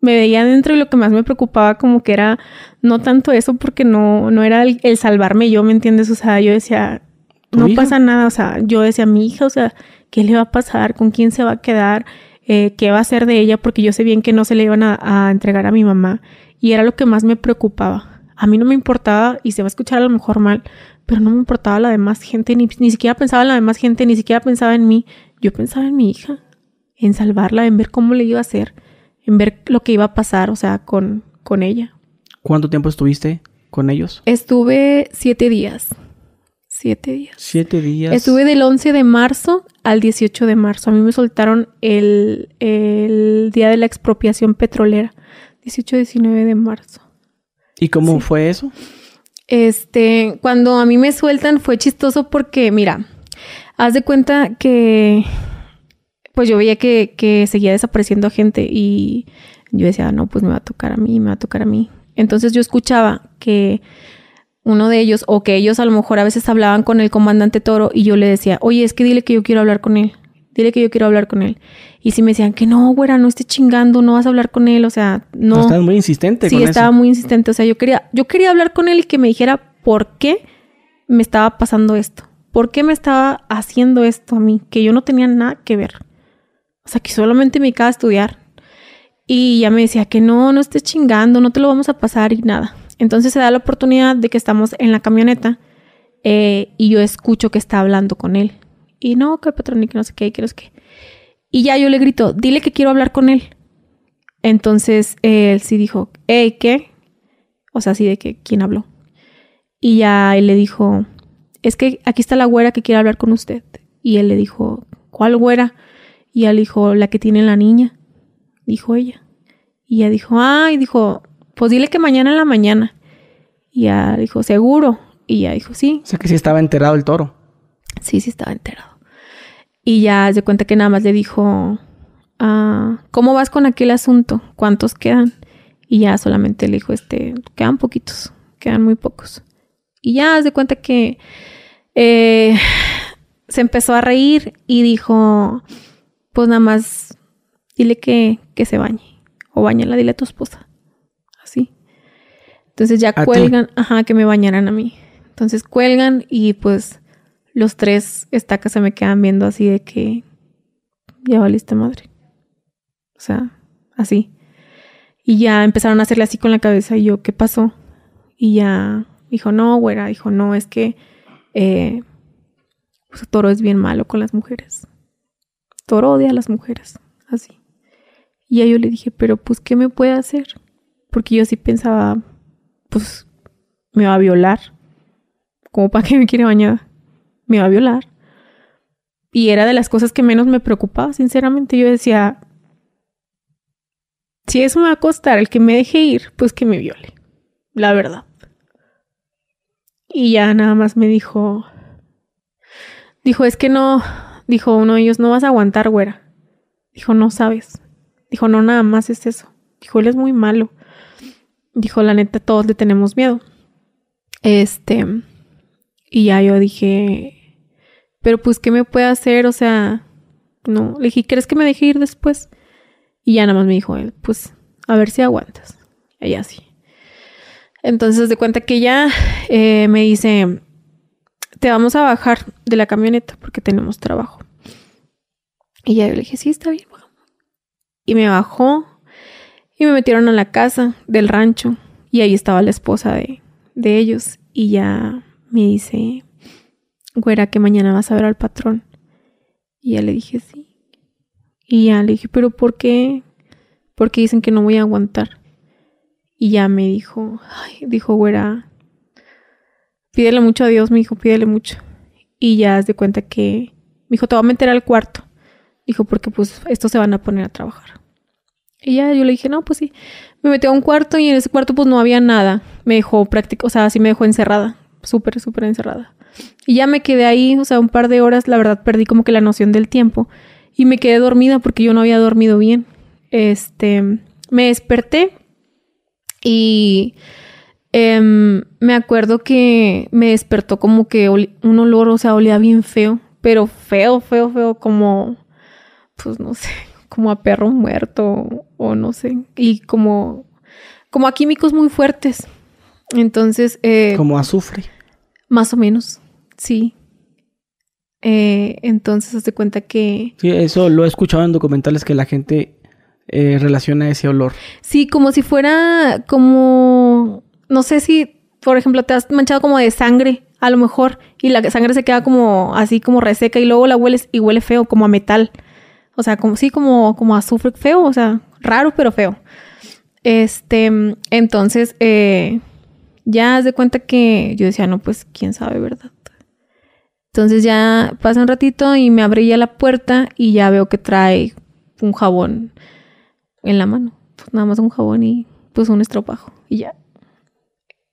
Me veía adentro y lo que más me preocupaba como que era no tanto eso porque no, no era el, el salvarme yo, ¿me entiendes? O sea, yo decía, ¿Tu no hija? pasa nada, o sea, yo decía, mi hija, o sea, ¿qué le va a pasar? ¿Con quién se va a quedar? Eh, ¿Qué va a hacer de ella? Porque yo sé bien que no se le iban a, a entregar a mi mamá. Y era lo que más me preocupaba. A mí no me importaba, y se va a escuchar a lo mejor mal, pero no me importaba la demás gente, ni, ni siquiera pensaba en la demás gente, ni siquiera pensaba en mí. Yo pensaba en mi hija, en salvarla, en ver cómo le iba a hacer, en ver lo que iba a pasar, o sea, con, con ella. ¿Cuánto tiempo estuviste con ellos? Estuve siete días. Siete días. Siete días. Estuve del 11 de marzo al 18 de marzo. A mí me soltaron el, el día de la expropiación petrolera. 18-19 de marzo. ¿Y cómo Sí. fue eso? Este, cuando a mí me sueltan fue chistoso porque, mira, haz de cuenta que, pues yo veía que, que seguía desapareciendo gente y yo decía, no, pues me va a tocar a mí, me va a tocar a mí. Entonces yo escuchaba que uno de ellos, o que ellos a lo mejor a veces hablaban con el comandante Toro y yo le decía, oye, es que dile que yo quiero hablar con él, dile que yo quiero hablar con él. Y si me decían que no, güera, no estés chingando, no vas a hablar con él, o sea, no. Estás muy insistente Sí, con estaba eso. muy insistente. O sea, yo quería, yo quería hablar con él y que me dijera por qué me estaba pasando esto? ¿Por qué me estaba haciendo esto a mí? Que yo no tenía nada que ver. O sea, que solamente me dedicaba a estudiar. Y ya me decía que no, no estés chingando, no te lo vamos a pasar y nada. Entonces se da la oportunidad de que estamos en la camioneta eh, y yo escucho que está hablando con él. Y no, que patrón, y que no sé qué, y que no sé qué. Y ya yo le grito, dile que quiero hablar con él. Entonces él sí dijo, hey, ¿qué? O sea, así de que, ¿quién habló? Y ya él le dijo, es que aquí está la güera que quiere hablar con usted. Y él le dijo, ¿cuál güera? Y él dijo, la que tiene la niña. Dijo ella. Y ella dijo, ay, dijo, pues dile que mañana en la mañana. Y ya dijo, seguro. Y ya dijo, sí. O sea que sí estaba enterado el toro. Sí, sí estaba enterado. Y ya se cuenta que nada más le dijo, ah, ¿cómo vas con aquel asunto? ¿Cuántos quedan? Y ya solamente le dijo, este, quedan poquitos, quedan muy pocos. Y ya se cuenta que eh, se empezó a reír y dijo, pues nada más, dile que, que se bañe. O bañala, dile a tu esposa. Así. Entonces ya cuelgan, ajá, que me bañaran a mí. Entonces cuelgan y pues los tres estacas se me quedan viendo así de que ya valiste madre. O sea, así. Y ya empezaron a hacerle así con la cabeza y yo, ¿qué pasó? Y ya dijo, no, güera, dijo, no, es que eh, pues, Toro es bien malo con las mujeres. Toro odia a las mujeres, así. Y ya yo le dije, pero pues, ¿qué me puede hacer? Porque yo sí pensaba, pues, me va a violar. Como para qué me quiere bañar me va a violar. Y era de las cosas que menos me preocupaba, sinceramente. Yo decía, si eso me va a costar el que me deje ir, pues que me viole. La verdad. Y ya nada más me dijo, dijo, es que no, dijo uno de ellos, no vas a aguantar, güera. Dijo, no sabes. Dijo, no, nada más es eso. Dijo, él es muy malo. Dijo, la neta, todos le tenemos miedo. Este, y ya yo dije, pero pues, ¿qué me puede hacer? O sea, no. Le dije, ¿crees que me deje ir después? Y ya nada más me dijo él, pues, a ver si aguantas. Y así. Entonces, de cuenta que ya eh, me dice, te vamos a bajar de la camioneta porque tenemos trabajo. Y ya yo le dije, sí, está bien. Y me bajó y me metieron a la casa del rancho. Y ahí estaba la esposa de, de ellos. Y ya me dice, güera, que mañana vas a ver al patrón. Y ya le dije, sí. Y ya le dije, pero ¿por qué? Porque dicen que no voy a aguantar. Y ya me dijo, ay, dijo, güera, pídele mucho a Dios, me dijo, pídele mucho. Y ya se de cuenta que, me dijo, te voy a meter al cuarto. Dijo, porque pues estos se van a poner a trabajar. Y ya yo le dije, no, pues sí. Me metió a un cuarto y en ese cuarto pues no había nada. Me dejó práctico, o sea, así me dejó encerrada. Súper, súper encerrada. Y ya me quedé ahí, o sea, un par de horas, la verdad perdí como que la noción del tiempo. Y me quedé dormida porque yo no había dormido bien. Este, me desperté y em, me acuerdo que me despertó como que un olor, o sea, olía bien feo, pero feo, feo, feo, como, pues no sé, (laughs) como a perro muerto o no sé, y como, como a químicos muy fuertes. Entonces... Eh, como azufre. Más o menos. Sí. Eh, entonces, hace cuenta que... Sí, eso lo he escuchado en documentales que la gente eh, relaciona ese olor. Sí, como si fuera como... No sé si, por ejemplo, te has manchado como de sangre, a lo mejor, y la sangre se queda como así como reseca y luego la hueles y huele feo, como a metal. O sea, como sí, como, como azufre feo, o sea, raro pero feo. Este, entonces, eh, ya haz de cuenta que yo decía, no, pues quién sabe, ¿verdad? Entonces ya pasa un ratito y me abría la puerta y ya veo que trae un jabón en la mano. Pues nada más un jabón y pues un estropajo y ya.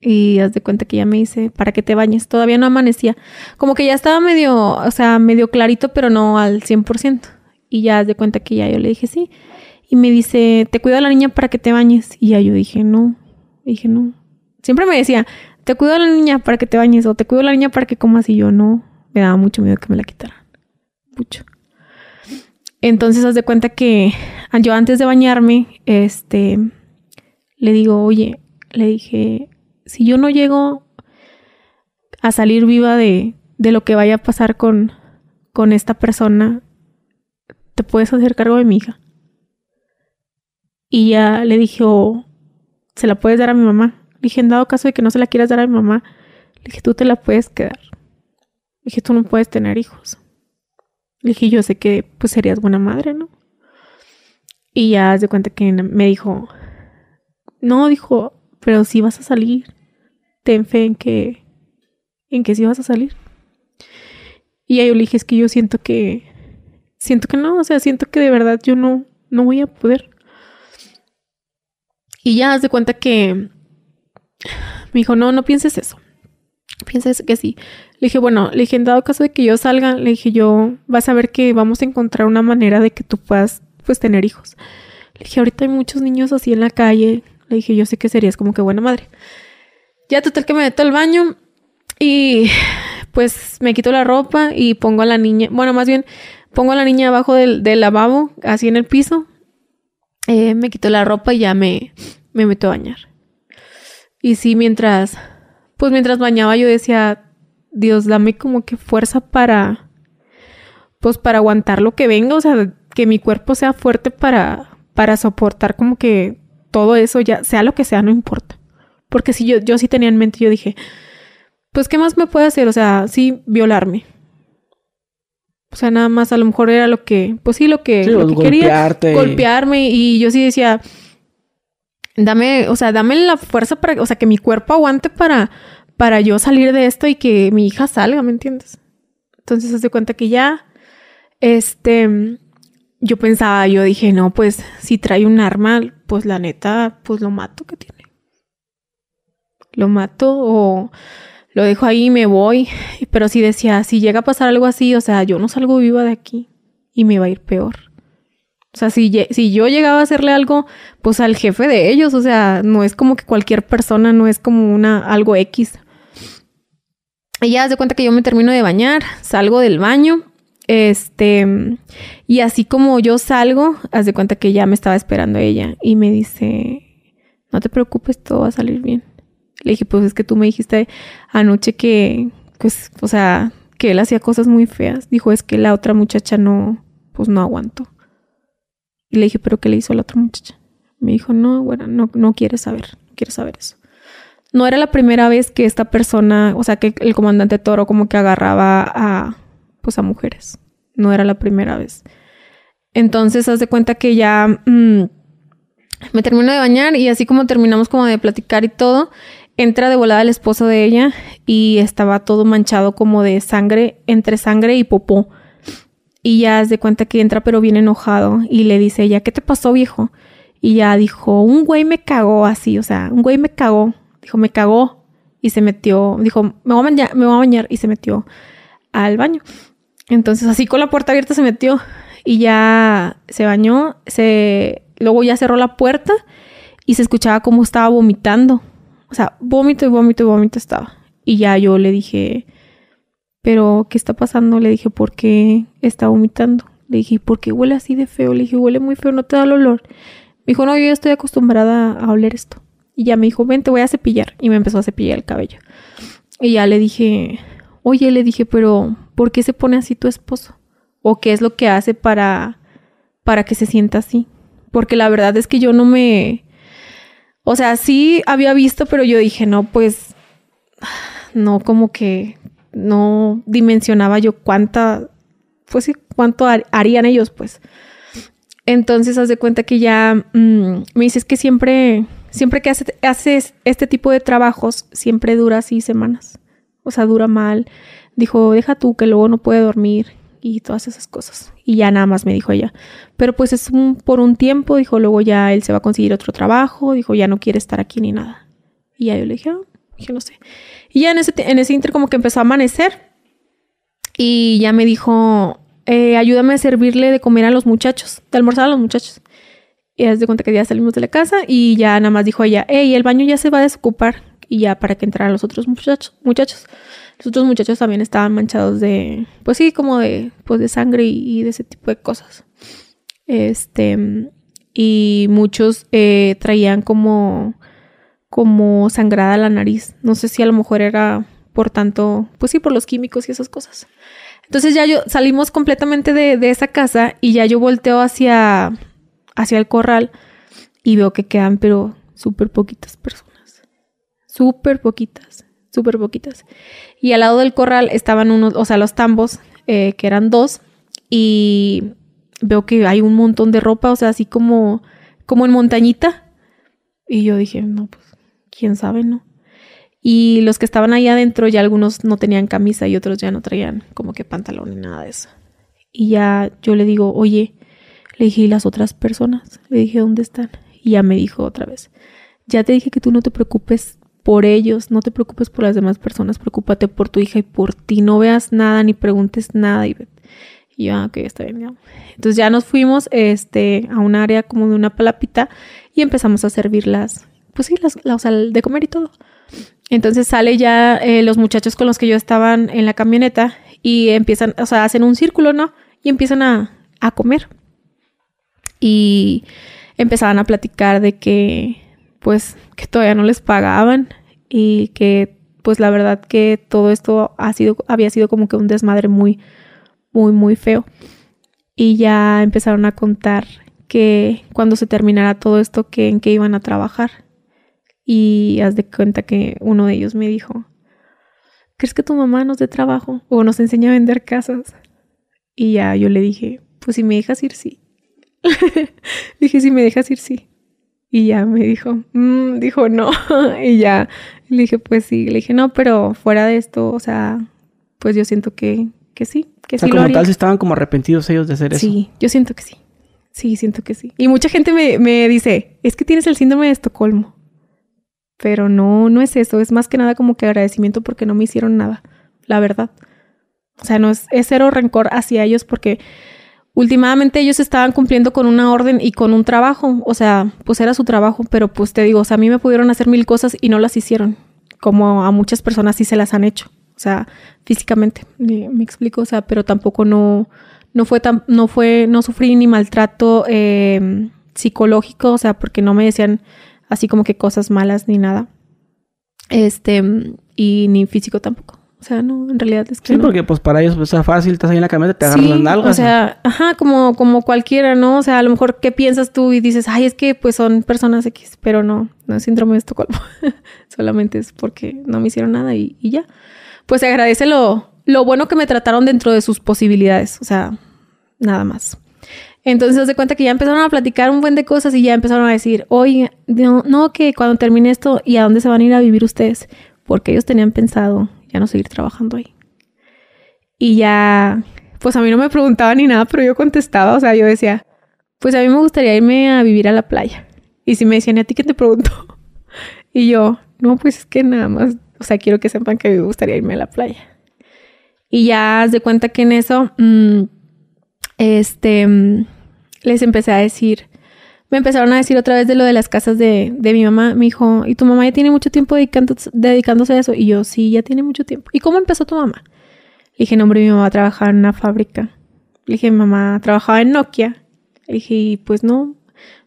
Y haz de cuenta que ya me dice, para que te bañes. Todavía no amanecía. Como que ya estaba medio, o sea, medio clarito, pero no al 100%. Y ya haz de cuenta que ya yo le dije sí. Y me dice, te cuida la niña para que te bañes. Y ya yo dije, no. dije, no. Siempre me decía, te cuido a la niña para que te bañes o te cuido a la niña para que comas. Y yo, no me daba mucho miedo que me la quitaran. Mucho. Entonces, haz de cuenta que yo antes de bañarme, este, le digo, oye, le dije, si yo no llego a salir viva de, de lo que vaya a pasar con, con esta persona, ¿te puedes hacer cargo de mi hija? Y ya le dije, ¿se la puedes dar a mi mamá? Dije, en dado caso de que no se la quieras dar a mi mamá, le dije, tú te la puedes quedar. Le dije, tú no puedes tener hijos. Le dije, yo sé que pues serías buena madre, ¿no? Y ya de cuenta que me dijo, no, dijo, pero si vas a salir, ten fe en que, en que sí vas a salir. Y yo le dije, es que yo siento que, siento que no, o sea, siento que de verdad yo no, no voy a poder. Y ya haz de cuenta que me dijo, no, no pienses eso. Pienses que sí. Le dije, bueno, le dije, en dado caso de que yo salga, le dije, yo vas a ver que vamos a encontrar una manera de que tú puedas, pues, tener hijos. Le dije, ahorita hay muchos niños así en la calle. Le dije, yo sé que serías como que buena madre. Ya total que me meto al baño y pues me quito la ropa y pongo a la niña, bueno, más bien pongo a la niña abajo del, lavabo, así en el piso, eh, me quito la ropa y ya me, me meto a bañar. Y sí, mientras, pues mientras bañaba yo decía, Dios, dame como que fuerza para, pues para aguantar lo que venga, o sea, que mi cuerpo sea fuerte para, para soportar como que todo eso, ya sea lo que sea, no importa. Porque si yo, yo sí tenía en mente, yo dije, pues, ¿qué más me puede hacer? O sea, sí, violarme. O sea, nada más a lo mejor era lo que, pues sí, lo que, lo que quería. Golpearme. Y yo sí decía, dame, o sea, dame la fuerza para, o sea, que mi cuerpo aguante para, para yo salir de esto y que mi hija salga, ¿me entiendes? Entonces, hace cuenta que ya, este, yo pensaba, yo dije, no, pues si trae un arma, pues la neta, pues lo mato que tiene. Lo mato o lo dejo ahí y me voy. Pero si decía, si llega a pasar algo así, o sea, yo no salgo viva de aquí y me va a ir peor. O sea, si, yo llegaba a hacerle algo, pues al jefe de ellos, o sea, no es como que cualquier persona, no es como una algo X. Y ya de cuenta que yo me termino de bañar, salgo del baño, este, y así como yo salgo, haz de cuenta que ya me estaba esperando ella y me dice, no te preocupes, todo va a salir bien. Le dije, pues es que tú me dijiste anoche que, pues, o sea, que él hacía cosas muy feas. Dijo, es que la otra muchacha no, pues no aguantó. Y le dije, ¿pero qué le hizo a la otra muchacha? Me dijo, no, bueno, no, no quiere saber, no saber eso. No era la primera vez que esta persona, o sea, que el comandante Toro como que agarraba a, pues a mujeres. No era la primera vez. Entonces, haz de cuenta que ya mm, me termino de bañar y así como terminamos como de platicar y todo, entra de volada el esposo de ella y estaba todo manchado como de sangre, entre sangre y popó. Y ya haz de cuenta que entra pero bien enojado y le dice ella, ¿qué te pasó viejo? Y ya dijo, un güey me cagó así, o sea, un güey me cagó. Dijo, me cagó y se metió, dijo, me voy a bañar, me voy a bañar y se metió al baño. Entonces así con la puerta abierta se metió y ya se bañó, se luego ya cerró la puerta y se escuchaba como estaba vomitando. O sea, vómito y vómito y vómito estaba. Y ya yo le dije, pero ¿qué está pasando? Le dije, ¿por qué está vomitando? Le dije, ¿por qué huele así de feo? Le dije, huele muy feo, no te da el olor. Me dijo, no, yo ya estoy acostumbrada a oler esto. Y ya me dijo, ven, te voy a cepillar. Y me empezó a cepillar el cabello. Y ya le dije, oye, le dije, pero ¿por qué se pone así tu esposo? ¿O qué es lo que hace para, para que se sienta así? Porque la verdad es que yo no me... O sea, sí había visto, pero yo dije, no, pues, no, como que no dimensionaba yo cuánta, pues cuánto harían ellos, pues. Entonces, haz de cuenta que ya mm, me dices que siempre, siempre que haces este tipo de trabajos, siempre dura así semanas. O sea, dura mal dijo, deja tú que luego no puede dormir y todas esas cosas. Y ya nada más me dijo ella. Pero pues es un, por un tiempo, dijo, luego ya él se va a conseguir otro trabajo, dijo, ya no quiere estar aquí ni nada. Y ya yo le dije, oh, no sé. Y ya en ese, en ese inter como que empezó a amanecer y ya me dijo, eh, ayúdame a servirle de comer a los muchachos, de almorzar a los muchachos. Y haz de cuenta que ya salimos de la casa y ya nada más dijo ella, hey, el baño ya se va a desocupar y ya para que entraran los otros muchachos. muchachos. Los otros muchachos también estaban manchados de, pues sí, como de, pues de sangre y, de ese tipo de cosas. Este, y muchos eh, traían como, como sangrada la nariz. No sé si a lo mejor era por tanto, pues sí, por los químicos y esas cosas. Entonces ya yo salimos completamente de, de esa casa y ya yo volteo hacia, hacia el corral y veo que quedan, pero súper poquitas personas. Súper poquitas, súper poquitas. Y al lado del corral estaban unos, o sea, los tambos, eh, que eran dos, y veo que hay un montón de ropa, o sea, así como, como en montañita. Y yo dije, no, pues, quién sabe, ¿no? Y los que estaban ahí adentro, ya algunos no tenían camisa y otros ya no traían como que pantalón ni nada de eso. Y ya yo le digo, oye, le dije, ¿y las otras personas? Le dije, ¿dónde están? Y ya me dijo otra vez, ya te dije que tú no te preocupes por ellos, no te preocupes por las demás personas, preocúpate por tu hija y por ti, no veas nada ni preguntes nada. Y, yo, ah, ok, está bien. Ya. Entonces ya nos fuimos este, a un área como de una palapita y empezamos a servirlas, pues sí, las, o sea, de comer y todo. Entonces sale ya eh, los muchachos con los que yo estaban en la camioneta y empiezan, o sea, hacen un círculo, ¿no? Y empiezan a, a comer. Y empezaban a platicar de que, pues, que todavía no les pagaban y que, pues, la verdad que todo esto ha sido, había sido como que un desmadre muy, muy, muy feo. Y ya empezaron a contar que cuando se terminara todo esto, que en qué iban a trabajar. Y haz de cuenta que uno de ellos me dijo, ¿crees que tu mamá nos dé trabajo o nos enseña a vender casas? Y ya yo le dije, pues si me dejas ir, sí. (laughs) dije, si me dejas ir, sí. Y ya me dijo, mm", dijo, (laughs) no. y ya le dije, pues sí. Le dije, no, pero fuera de esto, o sea, pues yo siento que, que sí. Que o sea, sí como tal, si estaban como arrepentidos ellos de hacer eso. Sí, yo siento que sí. Sí, siento que sí. Y mucha gente me, me dice, es que tienes el síndrome de Estocolmo. Pero no, no es eso. Es más que nada como que agradecimiento porque no me hicieron nada. La verdad. O sea, no es, cero rencor hacia ellos porque últimamente ellos estaban cumpliendo con una orden y con un trabajo. O sea, pues era su trabajo. Pero pues te digo, o sea, a mí me pudieron hacer mil cosas y no las hicieron. Como a muchas personas sí se las han hecho. O sea, físicamente. Me, me explico. O sea, pero tampoco no, no fue tan, no fue, no sufrí ni maltrato eh, psicológico. O sea, porque no me decían así como que cosas malas ni nada. Este, y ni físico tampoco. O sea, no, en realidad es que Sí, no. porque pues para ellos pues, es fácil, estás ahí en la camioneta, te agarran Sí, las nalgas. O sea, ajá, como, como cualquiera, ¿no? O sea, a lo mejor qué piensas tú y dices, ay, es que pues son personas X, pero no, no es síndrome de Estocolmo. (laughs) Solamente es porque no me hicieron nada y, y ya. Pues se agradece lo, lo bueno que me trataron dentro de sus posibilidades. O sea, nada más. Entonces se cuenta que ya empezaron a platicar un buen de cosas y ya empezaron a decir, oye, no, no, que cuando termine esto, ¿y a dónde se van a ir a vivir ustedes? Porque ellos tenían pensado ya no seguir trabajando ahí. Y ya, pues a mí no me preguntaban ni nada, pero yo contestaba, o sea, yo decía, pues a mí me gustaría irme a vivir a la playa. Y si me decían, ¿y a ti qué te preguntó? (laughs) Y yo, no, pues es que nada más, o sea, quiero que sepan que me gustaría irme a la playa. Y ya haz de cuenta que en eso, mmm, este, mmm, les empecé a decir, me empezaron a decir otra vez de lo de las casas de, de mi mamá. Me dijo, ¿y tu mamá ya tiene mucho tiempo dedicándose a eso? Y yo, sí, ya tiene mucho tiempo. ¿Y cómo empezó tu mamá? Le dije, no, hombre, mi mamá trabajaba en una fábrica. Le dije, mamá trabajaba en Nokia. Le dije, pues no,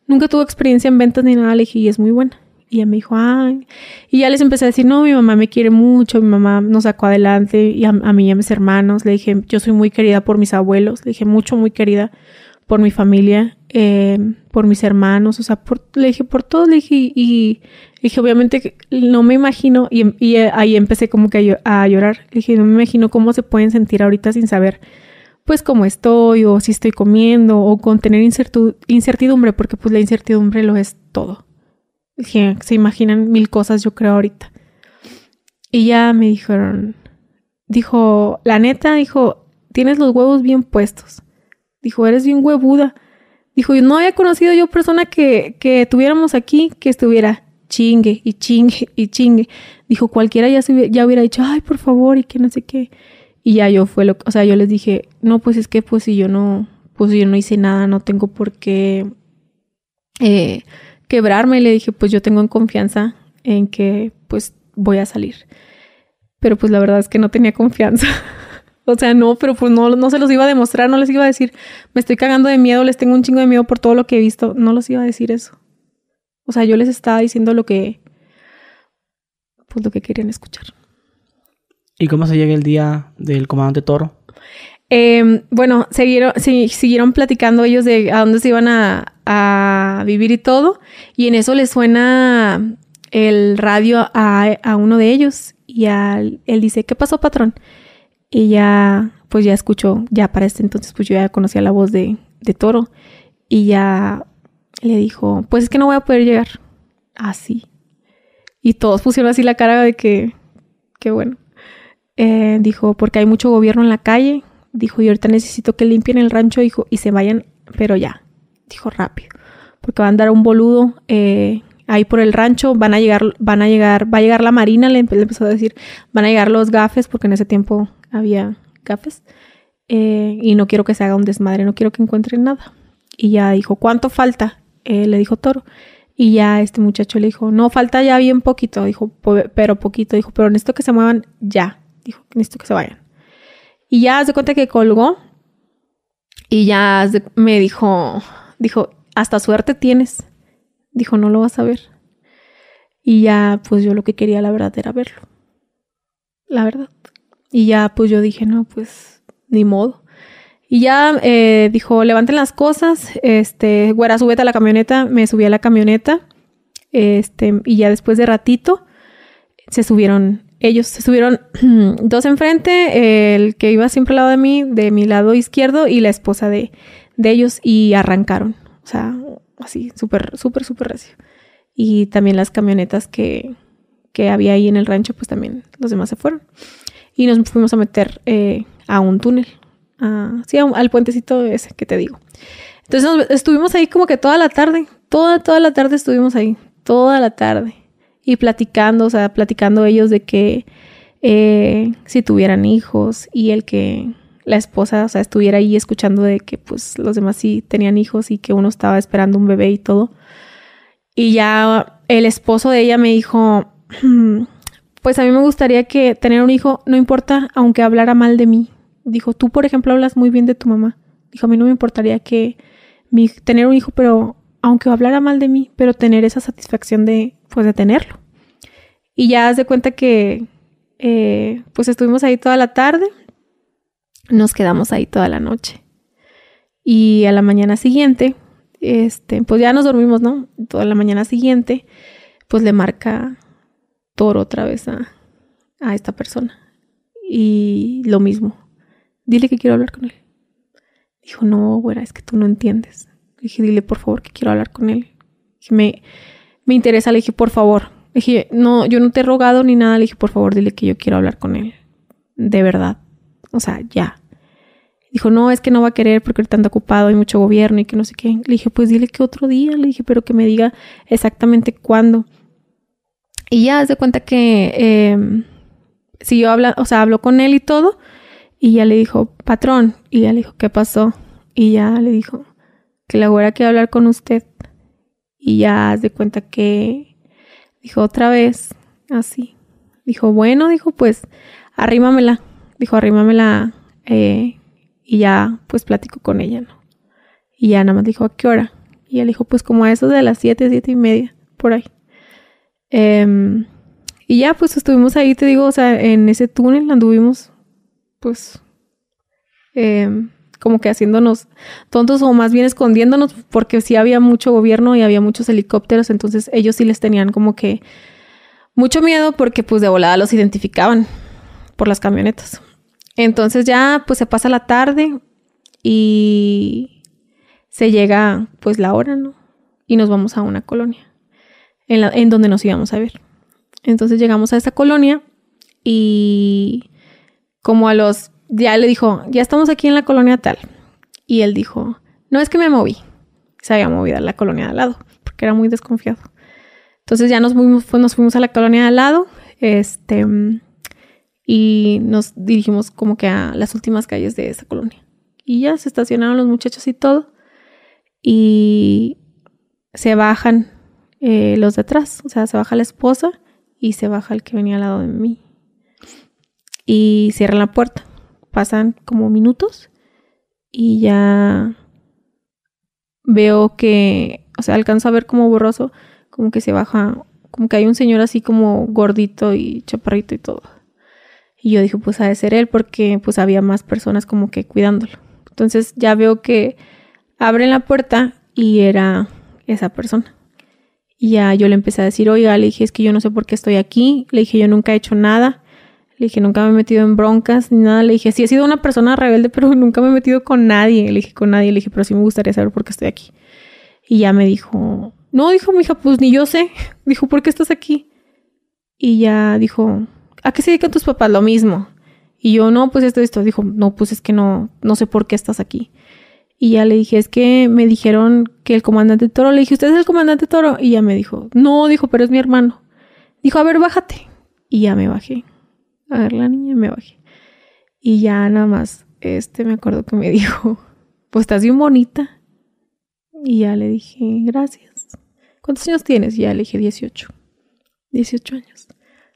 nunca tuvo experiencia en ventas ni nada. Le dije, y es muy buena. Y ella me dijo, ay. Y ya les empecé a decir, no, mi mamá me quiere mucho, mi mamá nos sacó adelante, y a, a mí y a mis hermanos. Le dije, yo soy muy querida por mis abuelos. Le dije, mucho, muy querida por mi familia, eh, por mis hermanos, o sea, por, le dije, por todos, le dije, y, y dije, obviamente no me imagino, y, y, ahí empecé como que a, llorar, le dije, no me imagino cómo se pueden sentir ahorita sin saber, pues, cómo estoy, o si estoy comiendo, o con tener incertidumbre, porque pues la incertidumbre lo es todo. Dije, se imaginan mil cosas, yo creo, ahorita. Y ya me dijeron, dijo, la neta, dijo, tienes los huevos bien puestos. Dijo, eres bien huevuda. Dijo, no había conocido yo persona que, que tuviéramos aquí que estuviera chingue y chingue y chingue. Dijo, cualquiera ya, ya hubiera dicho, ay, por favor, y que no sé qué. Y ya yo fue lo, o sea, yo les dije, no, pues es que pues si yo no, pues yo no hice nada, no tengo por qué eh, quebrarme. Y le dije, pues yo tengo en confianza en que pues voy a salir. Pero pues la verdad es que no tenía confianza. (laughs) O sea, no, pero pues no, no se los iba a demostrar, no les iba a decir, me estoy cagando de miedo, les tengo un chingo de miedo por todo lo que he visto. No los iba a decir eso. O sea, yo les estaba diciendo lo que, pues lo que querían escuchar. ¿Y cómo se llega el día del comandante Toro? Eh, bueno, siguieron, siguieron platicando ellos de a dónde se iban a, a, vivir y todo. Y en eso les suena el radio a, a uno de ellos. Y él dice, ¿qué pasó, patrón? Y ya, pues ya escuchó, ya para este entonces, pues yo ya conocía la voz de, de Toro. Y ya le dijo, pues es que no voy a poder llegar. Así. y todos pusieron así la cara de que, qué bueno. Eh, dijo, porque hay mucho gobierno en la calle. Dijo, y ahorita necesito que limpien el rancho dijo, y se vayan, pero ya. Dijo, rápido. Porque van a dar un boludo eh, ahí por el rancho. Van a llegar, van a llegar, va a llegar la marina, le, le empezó a decir, van a llegar los gafes, porque en ese tiempo había gafes. Eh, y no quiero que se haga un desmadre, no quiero que encuentren nada. Y ya dijo, ¿cuánto falta? Eh, le dijo Toro. Y ya este muchacho le dijo, no, falta ya bien poquito. Dijo, pero poquito. Dijo, pero necesito que se muevan ya. Dijo, necesito que se vayan. Y ya se cuenta que colgó. Y ya me dijo, dijo, hasta suerte tienes. Dijo, no lo vas a ver. Y ya, pues yo lo que quería, la verdad, era verlo. La verdad. Y ya, pues yo dije, no, pues ni modo. Y ya eh, dijo, levanten las cosas, este, güera, súbete a la camioneta. Me subí a la camioneta. Este, y ya después de ratito, se subieron ellos. Se subieron (clears throat) dos enfrente, el que iba siempre al lado de mí, de mi lado izquierdo, y la esposa de, de ellos, y arrancaron. O sea, así, súper, súper, súper recio. Y también las camionetas que, que había ahí en el rancho, pues también los demás se fueron. Y nos fuimos a meter eh, a un túnel sí, al puentecito ese que te digo. Entonces estuvimos ahí como que toda la tarde, toda, toda la tarde estuvimos ahí, toda la tarde. Y platicando, o sea, platicando ellos de que eh, si tuvieran hijos y el que la esposa, o sea, estuviera ahí escuchando de que pues los demás sí tenían hijos y que uno estaba esperando un bebé y todo. Y ya el esposo de ella me dijo, (clears throat) pues a mí me gustaría que tener un hijo, no importa, aunque hablara mal de mí. Dijo, tú, por ejemplo, hablas muy bien de tu mamá. Dijo, a mí no me importaría que mi, tener un hijo, pero aunque hablara mal de mí, pero tener esa satisfacción de, pues, de tenerlo. Y ya haz de cuenta que, eh, pues, estuvimos ahí toda la tarde. Nos quedamos ahí toda la noche. Y a la mañana siguiente, este, pues ya nos dormimos, ¿no? Toda la mañana siguiente, pues le marca Otra vez a, a esta persona. Y lo mismo, dile que quiero hablar con él. Dijo, no, güera, es que tú no entiendes. dije, dile por favor que quiero hablar con él. Me, me interesa, le dije, por favor. Le dije, no, yo no te he rogado ni nada. Le dije, por favor, dile que yo quiero hablar con él. De verdad. O sea, ya. Dijo, no, es que no va a querer porque ahorita anda ocupado, hay mucho gobierno y que no sé qué. Le dije, pues dile que otro día. Le dije, pero que me diga exactamente cuándo. Y ya se cuenta que eh, siguió hablando, o sea, habló con él y todo. Y ya le dijo, patrón. Y ya le dijo, ¿qué pasó? Y ya le dijo, que la güera quiere hablar con usted. Y ya haz de cuenta que dijo otra vez, así. Dijo, bueno, dijo, pues arrímamela. Dijo, arrímamela. Eh, y ya, pues platico con ella, ¿no? Y ya nada más dijo, ¿a qué hora? Y él dijo, pues como a eso de las siete, siete y media, por ahí. Em, y ya, pues estuvimos ahí, te digo, o sea, en ese túnel anduvimos pues, em, como que haciéndonos tontos o más bien escondiéndonos porque sí había mucho gobierno y había muchos helicópteros, entonces ellos sí les tenían como que mucho miedo porque pues de volada los identificaban por las camionetas. Entonces ya pues se pasa la tarde y se llega pues la hora, ¿no? Y nos vamos a una colonia en, en donde nos íbamos a ver. Entonces llegamos a esa colonia y como a los, ya le dijo, ya estamos aquí en la colonia tal. Y él dijo, no es que me moví. Se había movido a la colonia de al lado, porque era muy desconfiado. Entonces ya nos fuimos, nos fuimos a la colonia de al lado, este, y nos dirigimos como que a las últimas calles de esa colonia. Y ya se estacionaron los muchachos y todo. Y se bajan eh, los de atrás, o sea, se baja la esposa y se baja el que venía al lado de mí y cierran la puerta. Pasan como minutos y ya veo que, o sea, alcanzo a ver como borroso, como que se baja, como que hay un señor así como gordito y chaparrito y todo. Y yo dije, pues ha de ser él porque pues había más personas como que cuidándolo. Entonces ya veo que abren la puerta y era esa persona. Y ya yo le empecé a decir, oiga, le dije, es que yo no sé por qué estoy aquí. Le dije, yo nunca he hecho nada. Le dije, nunca me he metido en broncas ni nada. Le dije, sí he sido una persona rebelde, (laughs) pero nunca me he metido con nadie. Le dije, con nadie. Le dije, pero sí me gustaría saber por qué estoy aquí. Y ya me dijo, no, dijo mi hija, pues ni yo sé. (laughs) Dijo, ¿por qué estás aquí? Y ya dijo, ¿a qué se dedican tus papás? Lo mismo. Y yo, no, pues esto, esto. Dijo, no, pues es que no, no sé por qué estás aquí. Y ya le dije, es que me dijeron que el comandante Toro, le dije, ¿usted es el comandante Toro? Y ya me dijo, no, dijo, pero es mi hermano. Dijo, a ver, bájate. Y ya me bajé. A ver, la niña me bajé. Y ya nada más, este me acuerdo que me (laughs) dijo, pues estás bien bonita. Y ya le dije, gracias. ¿Cuántos años tienes? Y ya le dije, 18. 18 años.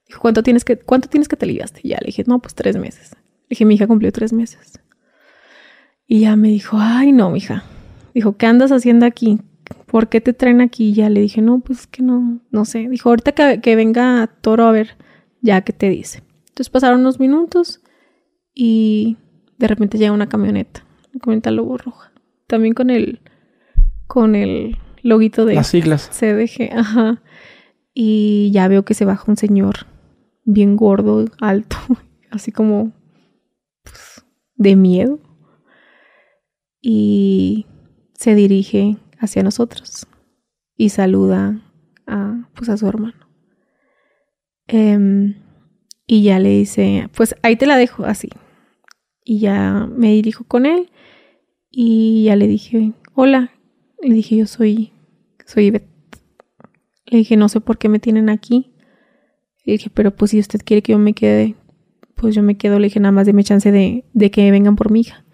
Dijo, ¿cuánto tienes que, cuánto tienes que te ligaste? Y ya le dije, no, pues tres meses. Le dije, mi hija cumplió tres meses. Y ya me dijo, ay, no, mija. Dijo, ¿qué andas haciendo aquí? ¿Por qué te traen aquí? Y ya le dije, no, pues que no, no sé. Dijo, ahorita que, que venga Toro a ver, ya que te dice. Entonces pasaron unos minutos y de repente llega una camioneta, una camioneta lobo roja. También con el, con el loguito de Las siglas. CDG, ajá. Y ya veo que se baja un señor bien gordo, alto, (laughs) así como pues, de miedo y se dirige hacia nosotros y saluda a, pues, a su hermano. Em, y ya le dice, pues ahí te la dejo así. Y ya me dirijo con él y ya le dije, hola. Le dije, yo soy, soy Ivette. Le dije, no sé por qué me tienen aquí. Le dije, pero pues si usted quiere que yo me quede, pues yo me quedo. Le dije, nada más deme chance de, de que vengan por mi hija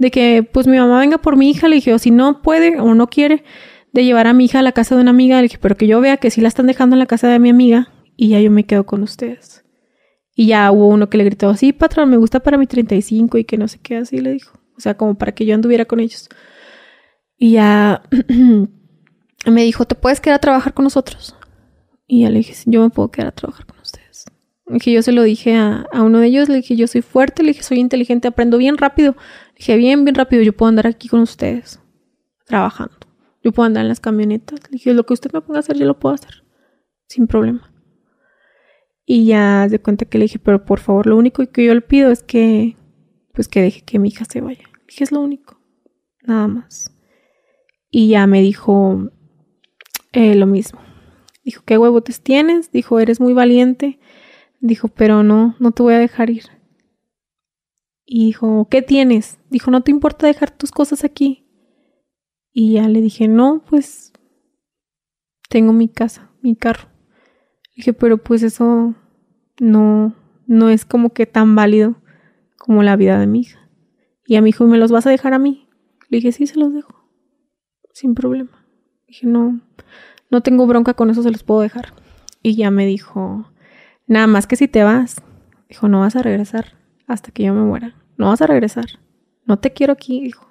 de que pues mi mamá venga por mi hija, le dije, o si no puede o no quiere, de llevar a mi hija a la casa de una amiga, le dije, pero que yo vea que sí la están dejando en la casa de mi amiga y ya yo me quedo con ustedes. Y ya hubo uno que le gritó, sí, patrón, me gusta para mi 35 y que no sé qué, así le dijo. O sea, como para que yo anduviera con ellos. Y ya (clears throat) me dijo, ¿te puedes quedar a trabajar con nosotros? Y ya le dije, yo me puedo quedar a trabajar con ustedes. Que yo se lo dije a, a, uno de ellos, le dije, yo soy fuerte, le dije, soy inteligente, aprendo bien rápido. Dije, bien, bien rápido, yo puedo andar aquí con ustedes, trabajando. Yo puedo andar en las camionetas. Le dije, lo que usted me ponga a hacer, yo lo puedo hacer, sin problema. Y ya de cuenta que le dije, pero por favor, lo único que yo le pido es que, pues que deje que mi hija se vaya. Le dije, es lo único, nada más. Y ya me dijo eh, lo mismo. Dijo, ¿qué huevotes tienes? Dijo, eres muy valiente. Dijo, pero no, no te voy a dejar ir. Y dijo, ¿qué tienes? Dijo, ¿no te importa dejar tus cosas aquí? Y ya le dije, no, pues tengo mi casa, mi carro. Le dije, pero pues eso no, no es como que tan válido como la vida de mi hija. Y a mi hijo, ¿me los vas a dejar a mí? Le dije, sí, se los dejo. Sin problema. Le dije, no, no tengo bronca con eso, se los puedo dejar. Y ya me dijo, nada más que si te vas. Dijo, no vas a regresar hasta que yo me muera no vas a regresar, no te quiero aquí, dijo.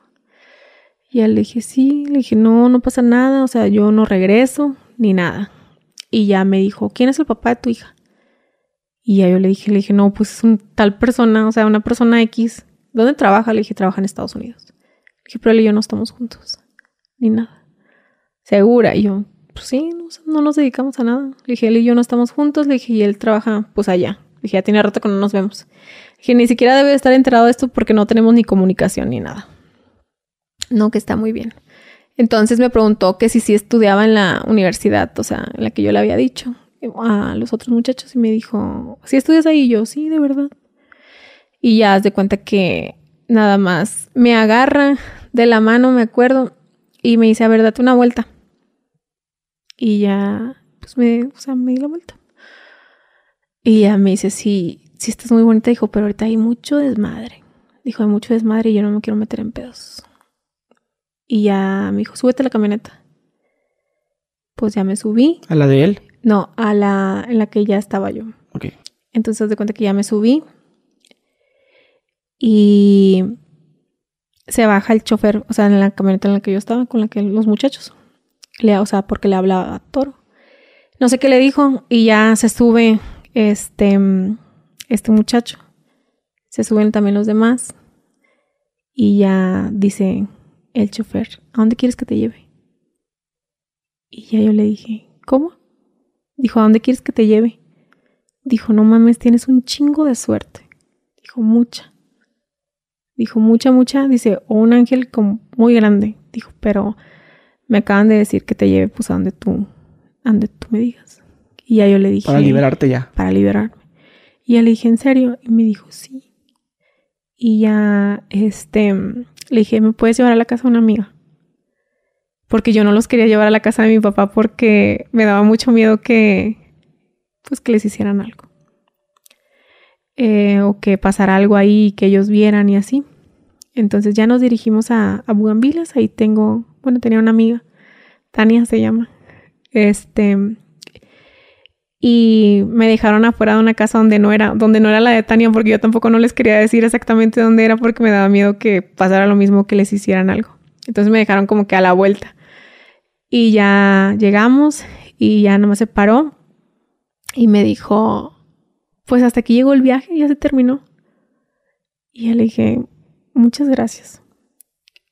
Y él le dije, sí, le dije, no, no pasa nada, o sea, yo no regreso, ni nada. Y ya me dijo, ¿quién es el papá de tu hija? Y ya yo le dije, le dije, no, pues es un tal persona, o sea, una persona X. ¿Dónde trabaja? Le dije, trabaja en Estados Unidos. Le dije, pero él y yo no estamos juntos, ni nada. Segura, y yo, pues sí, no, no nos dedicamos a nada. Le dije, él y yo no estamos juntos, le dije, y él trabaja pues allá. Le dije, ya tiene rato que no nos vemos que ni siquiera debe estar enterado de esto porque no tenemos ni comunicación ni nada. No, que está muy bien. Entonces me preguntó que si sí estudiaba en la universidad, o sea, en la que yo le había dicho a los otros muchachos y me dijo, ¿si estudias ahí? Yo, sí, de verdad. Y ya haz de cuenta que nada más me agarra de la mano, me acuerdo, y me dice, a ver, date una vuelta. Y ya, pues me, o sea, me di la vuelta. Y ya me dice, sí, sí estás muy bonita, dijo, pero ahorita hay mucho desmadre. Dijo, hay mucho desmadre y yo no me quiero meter en pedos. Y ya me dijo, súbete a la camioneta. Pues ya me subí. ¿A la de él? No, a la en la que ya estaba yo. Ok. Entonces de cuenta que ya me subí. Y se baja el chofer, o sea, en la camioneta en la que yo estaba, con la que los muchachos. Le, o sea, porque le hablaba a Toro. No sé qué le dijo. Y ya se sube este este muchacho. Se suben también los demás. Y ya dice el chofer, ¿a dónde quieres que te lleve? Y ya yo le dije, ¿cómo? Dijo, ¿a dónde quieres que te lleve? Dijo, no mames, tienes un chingo de suerte. Dijo, mucha. Dijo, mucha, mucha. Dice, o un ángel como muy grande. Dijo, pero me acaban de decir que te lleve pues a donde tú, a donde tú me digas. Y ya yo le dije. Para liberarte ya. Para liberarme. Y ya le dije, ¿en serio? Y me dijo, sí. Y ya, este, le dije, ¿me puedes llevar a la casa de una amiga? Porque yo no los quería llevar a la casa de mi papá porque me daba mucho miedo que, pues, que les hicieran algo. Eh, o que pasara algo ahí, que ellos vieran y así. Entonces ya nos dirigimos a, a Bugambilas. Ahí tengo, bueno, tenía una amiga, Tania se llama. Este, y me dejaron afuera de una casa donde no era, donde no era la de Tania, porque yo tampoco no les quería decir exactamente dónde era porque me daba miedo que pasara lo mismo que les hicieran algo. Entonces me dejaron como que a la vuelta. Y ya llegamos y ya nomás se paró y me dijo, pues hasta aquí llegó el viaje, ya se terminó. Y yo le dije, muchas gracias.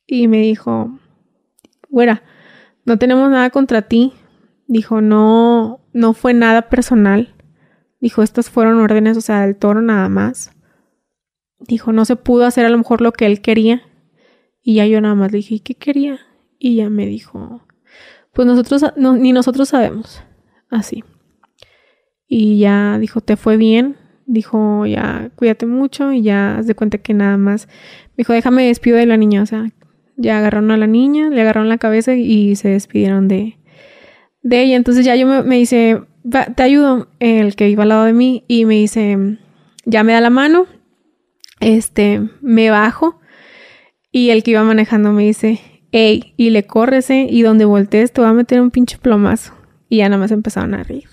Y me dijo, güera, no tenemos nada contra ti, Dijo, no, no fue nada personal. Dijo, estas fueron órdenes, o sea, del toro nada más. Dijo, no se pudo hacer a lo mejor lo que él quería. Y ya yo nada más le dije, ¿y qué quería? Y ya me dijo, pues nosotros, ni nosotros sabemos. Así. Y ya dijo, te fue bien. Dijo, ya cuídate mucho y ya haz de cuenta que nada más. dijo, déjame despido de la niña. O sea, ya agarraron a la niña, le agarraron la cabeza y se despidieron de, de ella. Entonces ya yo me, dice, te ayudo, el que iba al lado de mí, y me dice, ya me da la mano, este, me bajo, y el que iba manejando me dice, hey, y le córrese, y donde voltees te va a meter un pinche plomazo. Y ya nada más empezaron a reír.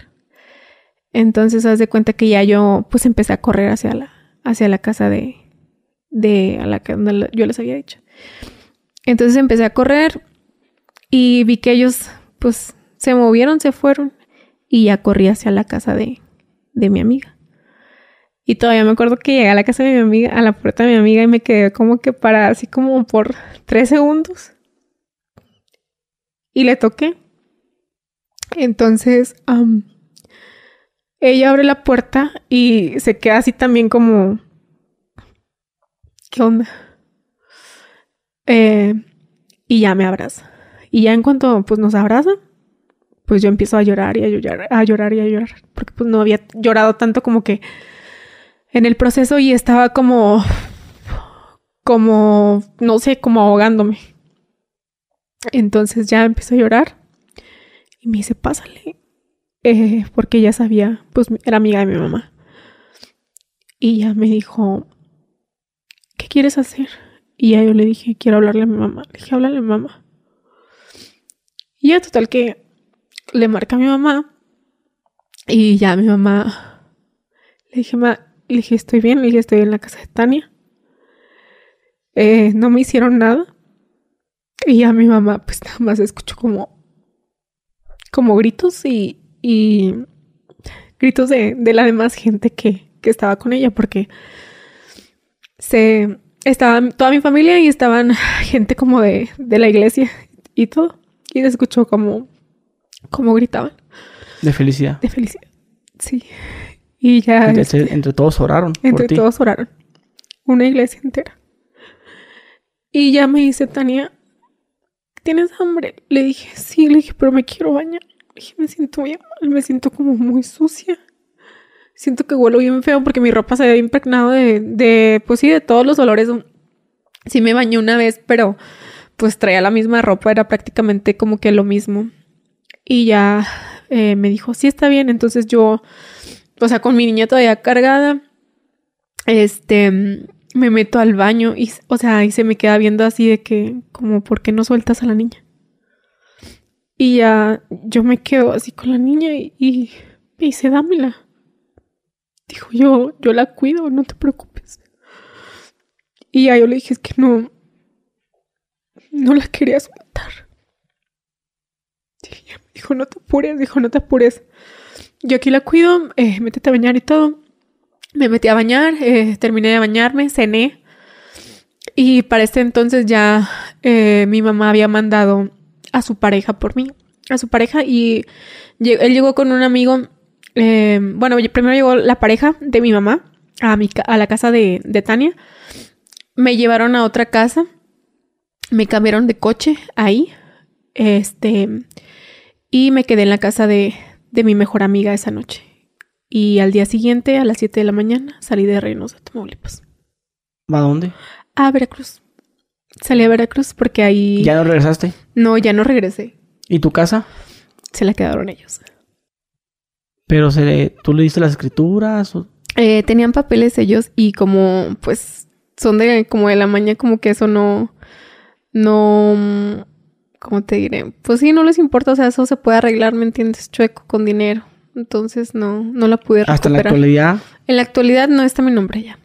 Entonces, haz de cuenta que ya yo, pues empecé a correr hacia la, hacia la casa de, de, a la que donde yo les había dicho. Entonces empecé a correr y vi que ellos, pues, se movieron, se fueron y ya corrí hacia la casa de, de mi amiga. Y todavía me acuerdo que llegué a la casa de mi amiga, a la puerta de mi amiga y me quedé como que para así como por tres segundos. Y le toqué. Entonces, ella abre la puerta y se queda así también como... ¿Qué onda? Eh, y ya me abraza. Y ya en cuanto pues nos abraza, pues yo empiezo a llorar y a llorar, a llorar y a llorar, porque pues no había llorado tanto como que en el proceso y estaba como, como, no sé, como ahogándome. Entonces ya empezó a llorar y me dice, pásale, eh, porque ella sabía, pues era amiga de mi mamá. Y ya me dijo, ¿qué quieres hacer? Y ya yo le dije, quiero hablarle a mi mamá. Le dije, háblale a mi mamá. Y ya total que le marca a mi mamá y ya mi mamá le dije, ma, le dije, estoy bien, le dije, estoy en la casa de Tania. Eh, no me hicieron nada. Y ya mi mamá, pues nada más escuchó como, como gritos y, y gritos de, de, la demás gente que, que estaba con ella, porque se estaba toda mi familia y estaban (laughs) gente como de, de la iglesia y todo. Y se escuchó como como gritaban. De felicidad. De felicidad. Sí. Y ya. Entre, todos oraron. Entre todos oraron. Una iglesia entera. Y ya me dice Tania, ¿tienes hambre? Le dije, sí, le dije, pero me quiero bañar. Le dije, me siento bien mal, me siento como muy sucia. Siento que huelo bien feo porque mi ropa se había impregnado de, de, pues sí, de todos los olores. Sí me bañé una vez, pero pues traía la misma ropa, era prácticamente como que lo mismo. Y ya eh, me dijo, sí está bien. Entonces yo, o sea, con mi niña todavía cargada, este, me meto al baño y, o sea, y se me queda viendo así de que, como, ¿por qué no sueltas a la niña? Y ya yo me quedo así con la niña y, y dice, dámela. Dijo, yo, yo la cuido, no te preocupes. Y ya yo le dije, es que no, no la quería soltar. Dijo, no te apures, dijo, no te apures. Yo aquí la cuido, eh, métete a bañar y todo. Me metí a bañar, eh, terminé de bañarme, cené. Y para este entonces ya eh, mi mamá había mandado a su pareja por mí, a su pareja, y él llegó con un amigo. Eh, bueno, primero llegó la pareja de mi mamá a, mi, ca- a la casa de, de Tania. Me llevaron a otra casa. Me cambiaron de coche ahí. Este. Y me quedé en la casa de, de mi mejor amiga esa noche. Y al día siguiente, a las 7 de la mañana, salí de Reynosa, Tamaulipas. ¿A dónde? A Veracruz. Salí a Veracruz porque ahí... ¿Ya no regresaste? No, ya no regresé. ¿Y tu casa? Se la quedaron ellos. Pero se le- tú le diste las escrituras. o- Eh, tenían papeles ellos y como, pues, son de como de la mañana, como que eso no... No... ¿Cómo te diré? Pues sí, no les importa, o sea, eso se puede arreglar, ¿me entiendes? Chueco, con dinero. Entonces no, no la pude recuperar. Hasta la actualidad. En la actualidad no está mi nombre ya.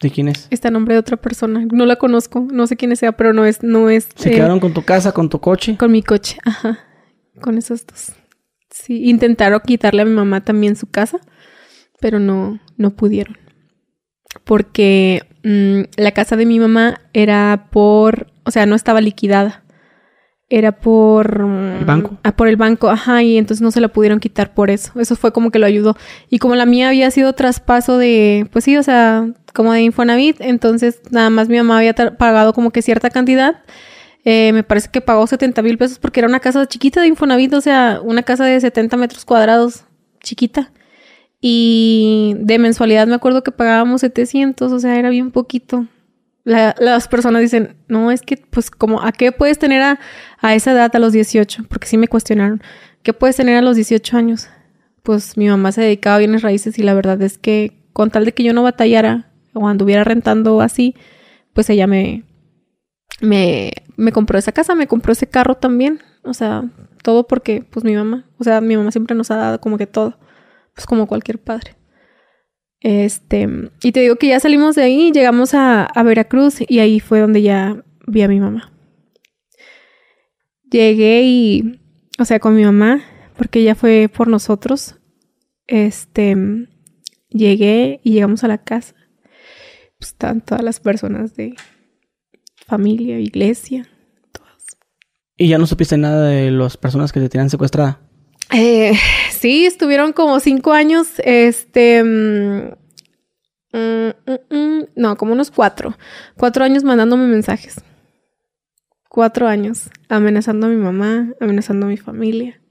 ¿De quién es? Está el nombre de otra persona. No la conozco, no sé quién sea, pero no es, no es ¿Se eh, quedaron con tu casa, con tu coche? con mi coche. Ajá. Con esos dos. Sí, intentaron quitarle a mi mamá también su casa, pero no, no pudieron. Porque mm, la casa de mi mamá era por, o sea, no estaba liquidada. Era por... mm, ¿El banco? Ah, por el banco, ajá, y entonces no se la pudieron quitar por eso. Eso fue como que lo ayudó. Y como la mía había sido traspaso de, pues sí, o sea, como de Infonavit, entonces nada más mi mamá había pagado como que cierta cantidad. Eh, me parece que pagó 70 mil pesos porque era una casa chiquita de Infonavit, o sea, una casa de 70 metros cuadrados, chiquita. Y de mensualidad me acuerdo que pagábamos 700, o sea, era bien poquito. La- las personas dicen, no, es que, pues, como, ¿a qué puedes tener a, a esa edad, a los 18? Porque sí me cuestionaron, ¿qué puedes tener a los 18 años? Pues mi mamá se dedicaba a bienes raíces y la verdad es que con tal de que yo no batallara o anduviera rentando así, pues ella me, me, me compró esa casa, me compró ese carro también. O sea, todo porque, pues mi mamá, o sea, mi mamá siempre nos ha dado como que todo, pues como cualquier padre. Este, y te digo que ya salimos de ahí, llegamos a, Veracruz y ahí fue donde ya vi a mi mamá. Llegué y, o sea, con mi mamá, porque ella fue por nosotros. Este, llegué y llegamos a la casa. Pues estaban todas las personas de familia, iglesia, todas. ¿Y ya no supiste nada de las personas que te tenían secuestrada? Eh, sí, estuvieron como cinco años, este, mm, mm, mm, no, como unos cuatro, cuatro años mandándome mensajes. Cuatro años amenazando a mi mamá, amenazando a mi familia.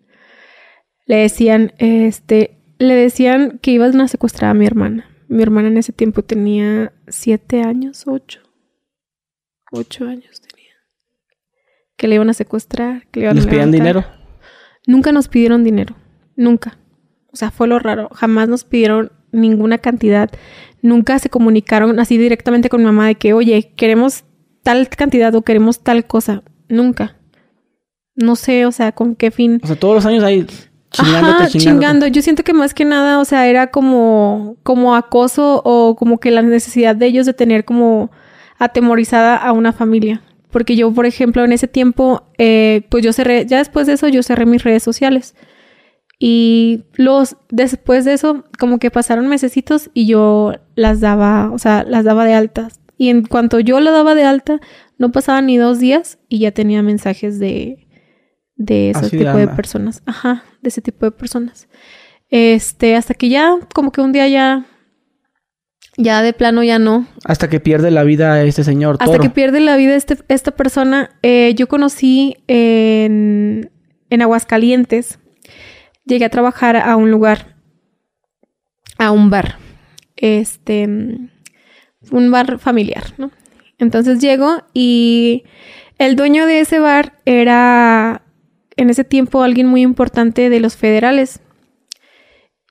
Le decían, este, le decían que iban a secuestrar a mi hermana. Mi hermana en ese tiempo tenía siete años, ocho. Ocho años tenía. Que le iban a secuestrar, que le iban ¿Les a pedían dinero? Nunca nos pidieron dinero, nunca. O sea, fue lo raro. Jamás nos pidieron ninguna cantidad. Nunca se comunicaron así directamente con mi mamá de que, oye, queremos tal cantidad o queremos tal cosa. Nunca. No sé, o sea, con qué fin. O sea, todos los años ahí chingándote, Ajá, chingándote. chingando. Yo siento que más que nada, o sea, era como, como acoso o como que la necesidad de ellos de tener como atemorizada a una familia. Porque yo, por ejemplo, en ese tiempo, eh, pues yo cerré, ya después de eso, yo cerré mis redes sociales. Y los, después de eso, como que pasaron mesecitos y yo las daba, o sea, las daba de altas. Y en cuanto yo la daba de alta, no pasaban ni dos días y ya tenía mensajes de, de ese Así de tipo de anda. personas. Ajá, de ese tipo de personas. Este, hasta que ya, como que un día ya, ya de plano ya no. Hasta que pierde la vida este señor Hasta Toro. que pierde la vida este, esta persona. eh, yo conocí en, en Aguascalientes. Llegué a trabajar a un lugar, a un bar. Este, un bar familiar, ¿no? Entonces llego y el dueño de ese bar era en ese tiempo alguien muy importante de los federales.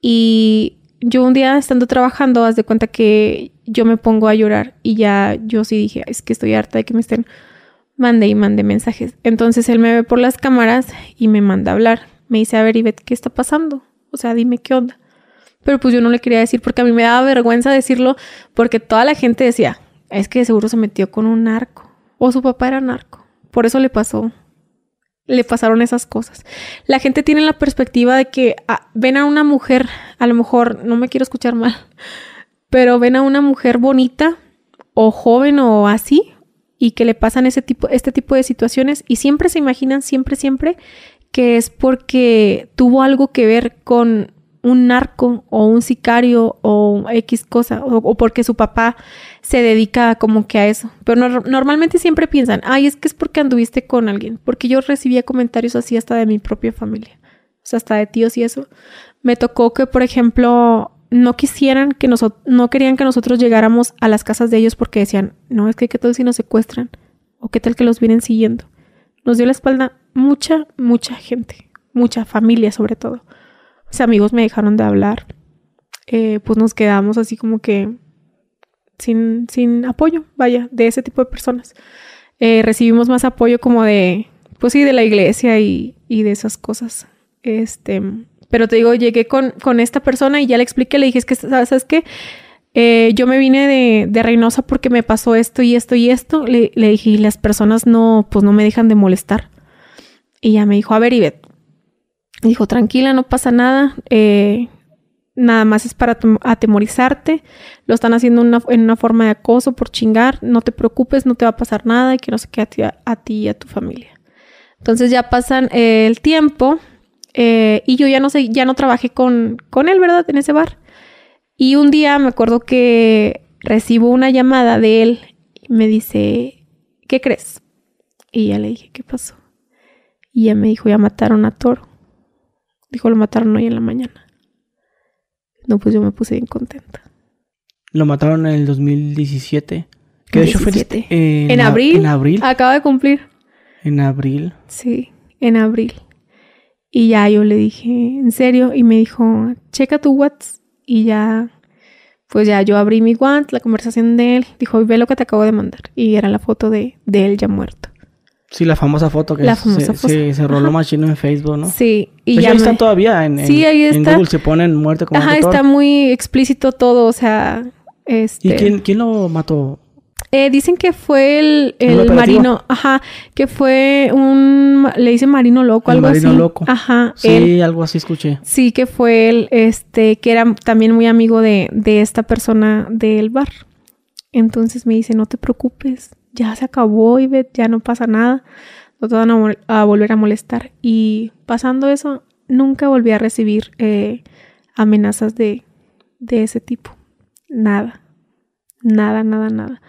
Y yo un día estando trabajando, haz de cuenta que yo me pongo a llorar y ya yo sí dije, es que estoy harta de que me estén mande y mande mensajes. Entonces él me ve por las cámaras y me manda a hablar. Me dice, a ver, Ivette, ¿qué está pasando? O sea, dime qué onda. Pero pues yo no le quería decir porque a mí me daba vergüenza decirlo porque toda la gente decía, es que seguro se metió con un narco o su papá era narco. Por eso le pasó. Le pasaron esas cosas. La gente tiene la perspectiva de que ah, ven a una mujer, a lo mejor, no me quiero escuchar mal, pero ven a una mujer bonita o joven o así y que le pasan ese tipo, este tipo de situaciones y siempre se imaginan, siempre, siempre, que es porque tuvo algo que ver con un narco o un sicario o X cosa, o, porque su papá se dedica como que a eso. Pero normalmente siempre piensan, ay, es que es porque anduviste con alguien, porque yo recibía comentarios así hasta de mi propia familia, o sea, hasta de tíos y eso. Me tocó que, por ejemplo, no quisieran que nosotros, no querían que nosotros llegáramos a las casas de ellos porque decían, no, es que qué tal si nos secuestran o qué tal que los vienen siguiendo. Nos dio la espalda mucha, mucha gente, mucha familia sobre todo. Amigos me dejaron de hablar. Eh, pues nos quedamos así como que sin, sin apoyo, vaya, de ese tipo de personas. Eh, recibimos más apoyo como de, pues sí, de la iglesia y, y de esas cosas. Este, pero te digo, llegué con, con esta persona y ya le expliqué, le dije, es que, ¿sabes qué? Eh, yo me vine de, de, Reynosa porque me pasó esto y esto y esto. Le, le, dije, y las personas no, pues no me dejan de molestar. Y ella me dijo, a ver, Ivette. Dijo, tranquila, no pasa nada. Eh, nada más es para atemorizarte. Lo están haciendo en una forma de acoso por chingar. No te preocupes, no te va a pasar nada y que no se quede a ti, y a tu familia. Entonces ya pasan eh, el tiempo eh, y yo ya no sé, ya no trabajé con, con él, ¿verdad? En ese bar. Y un día me acuerdo que recibo una llamada de él y me dice, ¿qué crees? Y ya le dije, ¿qué pasó? Y ella me dijo, ya mataron a Toro. Dijo, lo mataron hoy en la mañana. No, pues yo me puse bien contenta. Lo mataron en el 2017. Que de hecho fue este, en, abril. En abril. Acaba de cumplir. En abril. Sí, en abril. Y ya yo le dije, ¿en serio? Y me dijo, checa tu WhatsApp. Y ya, pues ya yo abrí mi WhatsApp, la conversación de él. Dijo, ve lo que te acabo de mandar. Y era la foto de, de él ya muerto. Sí, la famosa foto que la famosa se, se, se, roló machino en Facebook, ¿no? Sí. Y pues ya ahí están todavía en, sí, ahí está. en Google se ponen muerte como Ajá, está muy explícito todo, o sea, este... ¿Y quién, quién lo mató? Eh, dicen que fue el, el marino, ajá, que fue un, le dicen marino loco, el algo marino así. loco. Ajá. Sí, él, algo así escuché. Sí, que fue él, este, que era también muy amigo de, de esta persona del bar. Entonces me dice, no te preocupes, ya se acabó, y ya no pasa nada, no te van a, a, volver a molestar. Y pasando eso, nunca volví a recibir eh, amenazas de, de ese tipo. Nada, nada, nada, nada.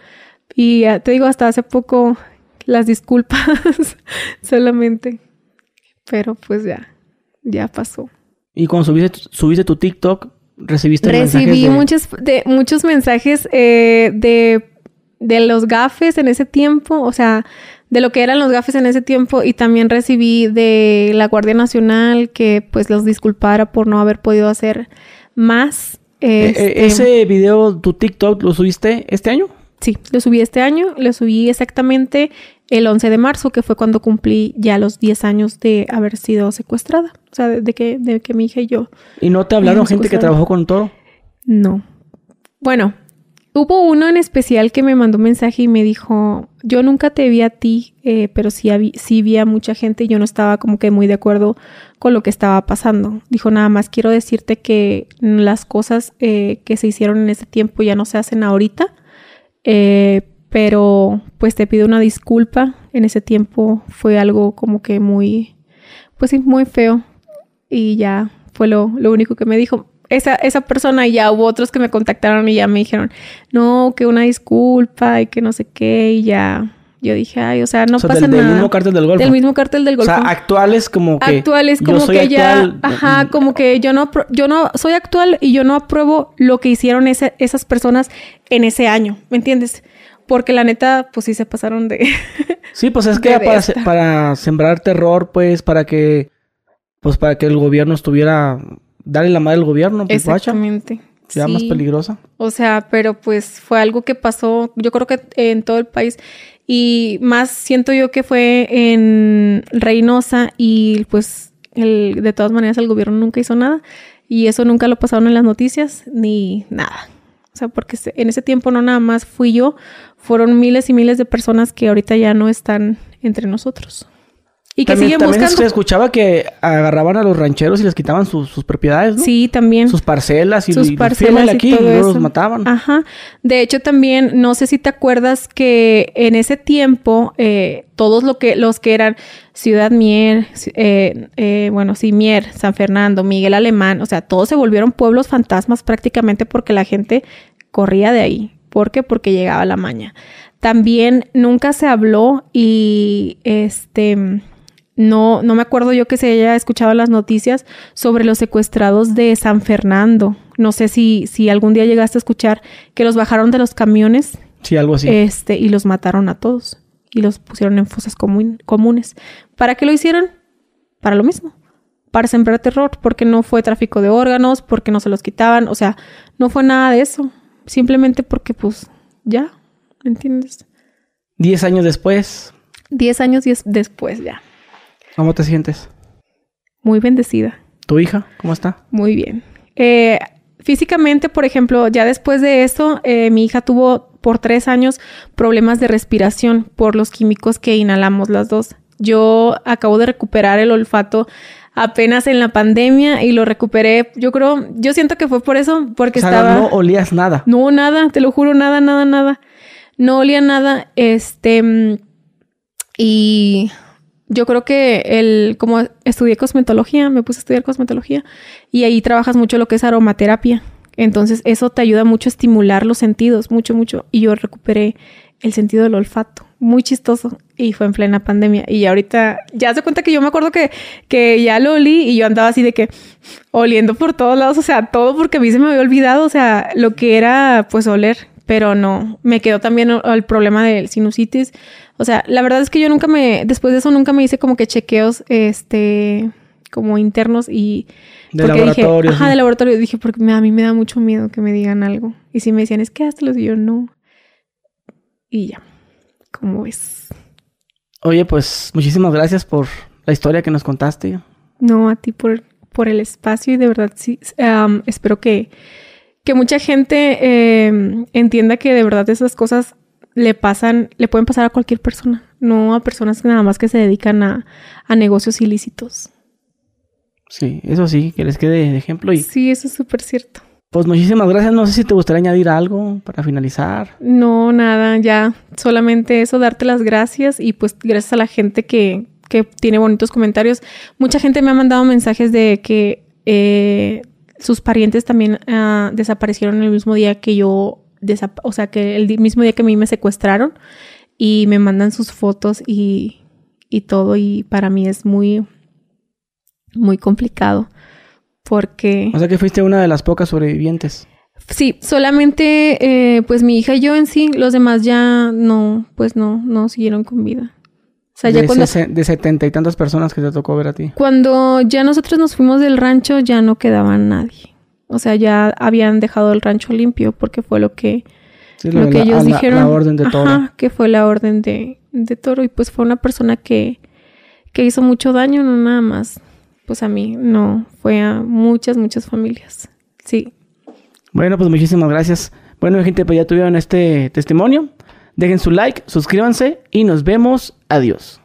Y te digo, hasta hace poco las disculpas (laughs) solamente. Pero pues ya, ya pasó. Y cuando subiste, subiste tu TikTok, recibiste Recibí muchos, de, muchos mensajes eh, de, de los gafes en ese tiempo, o sea, de lo que eran los gafes en ese tiempo y también recibí de la Guardia Nacional que pues los disculpara por no haber podido hacer más. Este... ¿Ese video, tu TikTok, lo subiste este año? Sí, lo subí este año, lo subí exactamente el 11 de marzo, que fue cuando cumplí ya los 10 años de haber sido secuestrada. O sea, de, que, de que mi hija y yo. ¿Y no te hablaron gente que trabajó con Toro? No. Bueno, hubo uno en especial que me mandó un mensaje y me dijo, yo nunca te vi a ti, eh, pero sí, vi a mucha gente y yo no estaba como que muy de acuerdo con lo que estaba pasando. Dijo, nada más quiero decirte que las cosas eh, que se hicieron en ese tiempo ya no se hacen ahorita eh, pero pues te pido una disculpa. En ese tiempo fue algo como que muy, pues sí, muy feo. Y ya fue lo único que me dijo. Esa, esa persona y ya hubo otros que me contactaron y ya me dijeron, no, que una disculpa y que no sé qué. Y ya yo dije, ay, o sea, no pasa del, nada. Del mismo cartel del Golfo. Del mismo cartel del Golfo. O sea, actuales como que. Actuales como que ya. Ajá, como que yo no, yo no soy actual y yo no apruebo lo que hicieron ese, esas personas en ese año. ¿Me entiendes? Porque la neta, pues sí se pasaron de. (laughs) sí, pues es que para, para sembrar terror, pues, para que. Pues para que el gobierno estuviera. Darle la madre al gobierno, pues, Exactamente. Sí. más peligrosa. O sea, pero pues fue algo que pasó, yo creo que en todo el país. Y más siento yo que fue en Reynosa y pues el, de todas maneras el gobierno nunca hizo nada. Y eso nunca lo pasaron en las noticias ni nada. O sea, porque en ese tiempo no nada más fui yo, fueron miles y miles de personas que ahorita ya no están entre nosotros. Y que también, siguen también buscando. se escuchaba que agarraban a los rancheros y les quitaban sus, sus propiedades, ¿no? Sí, también. Sus parcelas y, sus y parcelas y aquí todo y luego eso. los mataban. Ajá. De hecho, también, no sé si te acuerdas que en ese tiempo, eh, todos lo que, los que eran Ciudad Mier, eh, eh, bueno, sí, Mier, San Fernando, Miguel Alemán, o sea, todos se volvieron pueblos fantasmas prácticamente porque la gente corría de ahí. ¿Por qué? Porque llegaba la maña. También nunca se habló y este no, no me acuerdo yo que se haya escuchado las noticias sobre los secuestrados de San Fernando. No sé si, si algún día llegaste a escuchar que los bajaron de los camiones Sí, algo así. este, y los mataron a todos. Y los pusieron en fosas comun- comunes. ¿Para qué lo hicieron? Para lo mismo. Para sembrar terror. Porque no fue tráfico de órganos, porque no se los quitaban. O sea, no fue nada de eso. Simplemente porque, pues, ya. ¿Me entiendes? Diez años después, Diez años diez- después, ya. ¿Cómo te sientes? Muy bendecida. ¿Tu hija? ¿Cómo está? Muy bien. Eh, físicamente, por ejemplo, ya después de eso, eh, mi hija tuvo por tres años problemas de respiración por los químicos que inhalamos las dos. Yo acabo de recuperar el olfato apenas en la pandemia y lo recuperé, yo creo, yo siento que fue por eso, porque o sea, estaba... no olías nada. No, nada, te lo juro, nada, nada, nada. No olía nada. Este. Y yo creo que el. Como estudié cosmetología, me puse a estudiar cosmetología. Y ahí trabajas mucho lo que es aromaterapia. Entonces, eso te ayuda mucho a estimular los sentidos, mucho, mucho. Y yo recuperé el sentido del olfato. Muy chistoso. Y fue en plena pandemia. Y ahorita ya se cuenta que yo me acuerdo que, que ya lo olí y yo andaba así de que oliendo por todos lados. O sea, todo porque a mí se me había olvidado. O sea, lo que era pues oler. Pero no, me quedó también el, problema del sinusitis. O sea, la verdad es que yo nunca me, después de eso nunca me hice como que chequeos, este, como internos y De porque laboratorio. Dije, ajá, de laboratorio. Dije, porque me- a mí me da mucho miedo que me digan algo. Y si me decían, es que háztelos, y yo no. Y ya. ¿Cómo ves? Oye, pues muchísimas gracias por la historia que nos contaste. No, a ti por, por el espacio y de verdad sí. espero que, que mucha gente eh, entienda que de verdad esas cosas le pasan, le pueden pasar a cualquier persona, no a personas que nada más que se dedican a, a negocios ilícitos. Sí, eso sí, que les quede de ejemplo. Y Sí, eso es súper cierto. pues muchísimas gracias. No sé si te gustaría añadir algo para finalizar. No, nada, ya solamente eso, darte las gracias y pues gracias a la gente que, que tiene bonitos comentarios. Mucha gente me ha mandado mensajes de que eh, sus parientes también ah, desaparecieron el mismo día que yo, o sea, que el mismo día que a mí me secuestraron y me mandan sus fotos y, y todo y para mí es muy, muy complicado porque... O sea que fuiste una de las pocas sobrevivientes. Sí, solamente eh, pues mi hija y yo en sí, los demás ya no, pues no, no siguieron con vida. O sea, ya cuando, de setenta y tantas personas que te tocó ver a ti. cuando ya nosotros nos fuimos del rancho ya no quedaba nadie. O sea, ya habían dejado el rancho limpio porque fue lo que, Sí, lo que la- ellos la- dijeron. La orden de todo. Ajá, que fue la orden de, de Toro. Y pues fue una persona que, que hizo mucho daño, no nada más. Pues a mí, no, fue a muchas, muchas familias. Sí. Bueno, pues muchísimas gracias. Bueno, gente, pues ya tuvieron este testimonio. Dejen su like, suscríbanse y nos vemos. Adiós.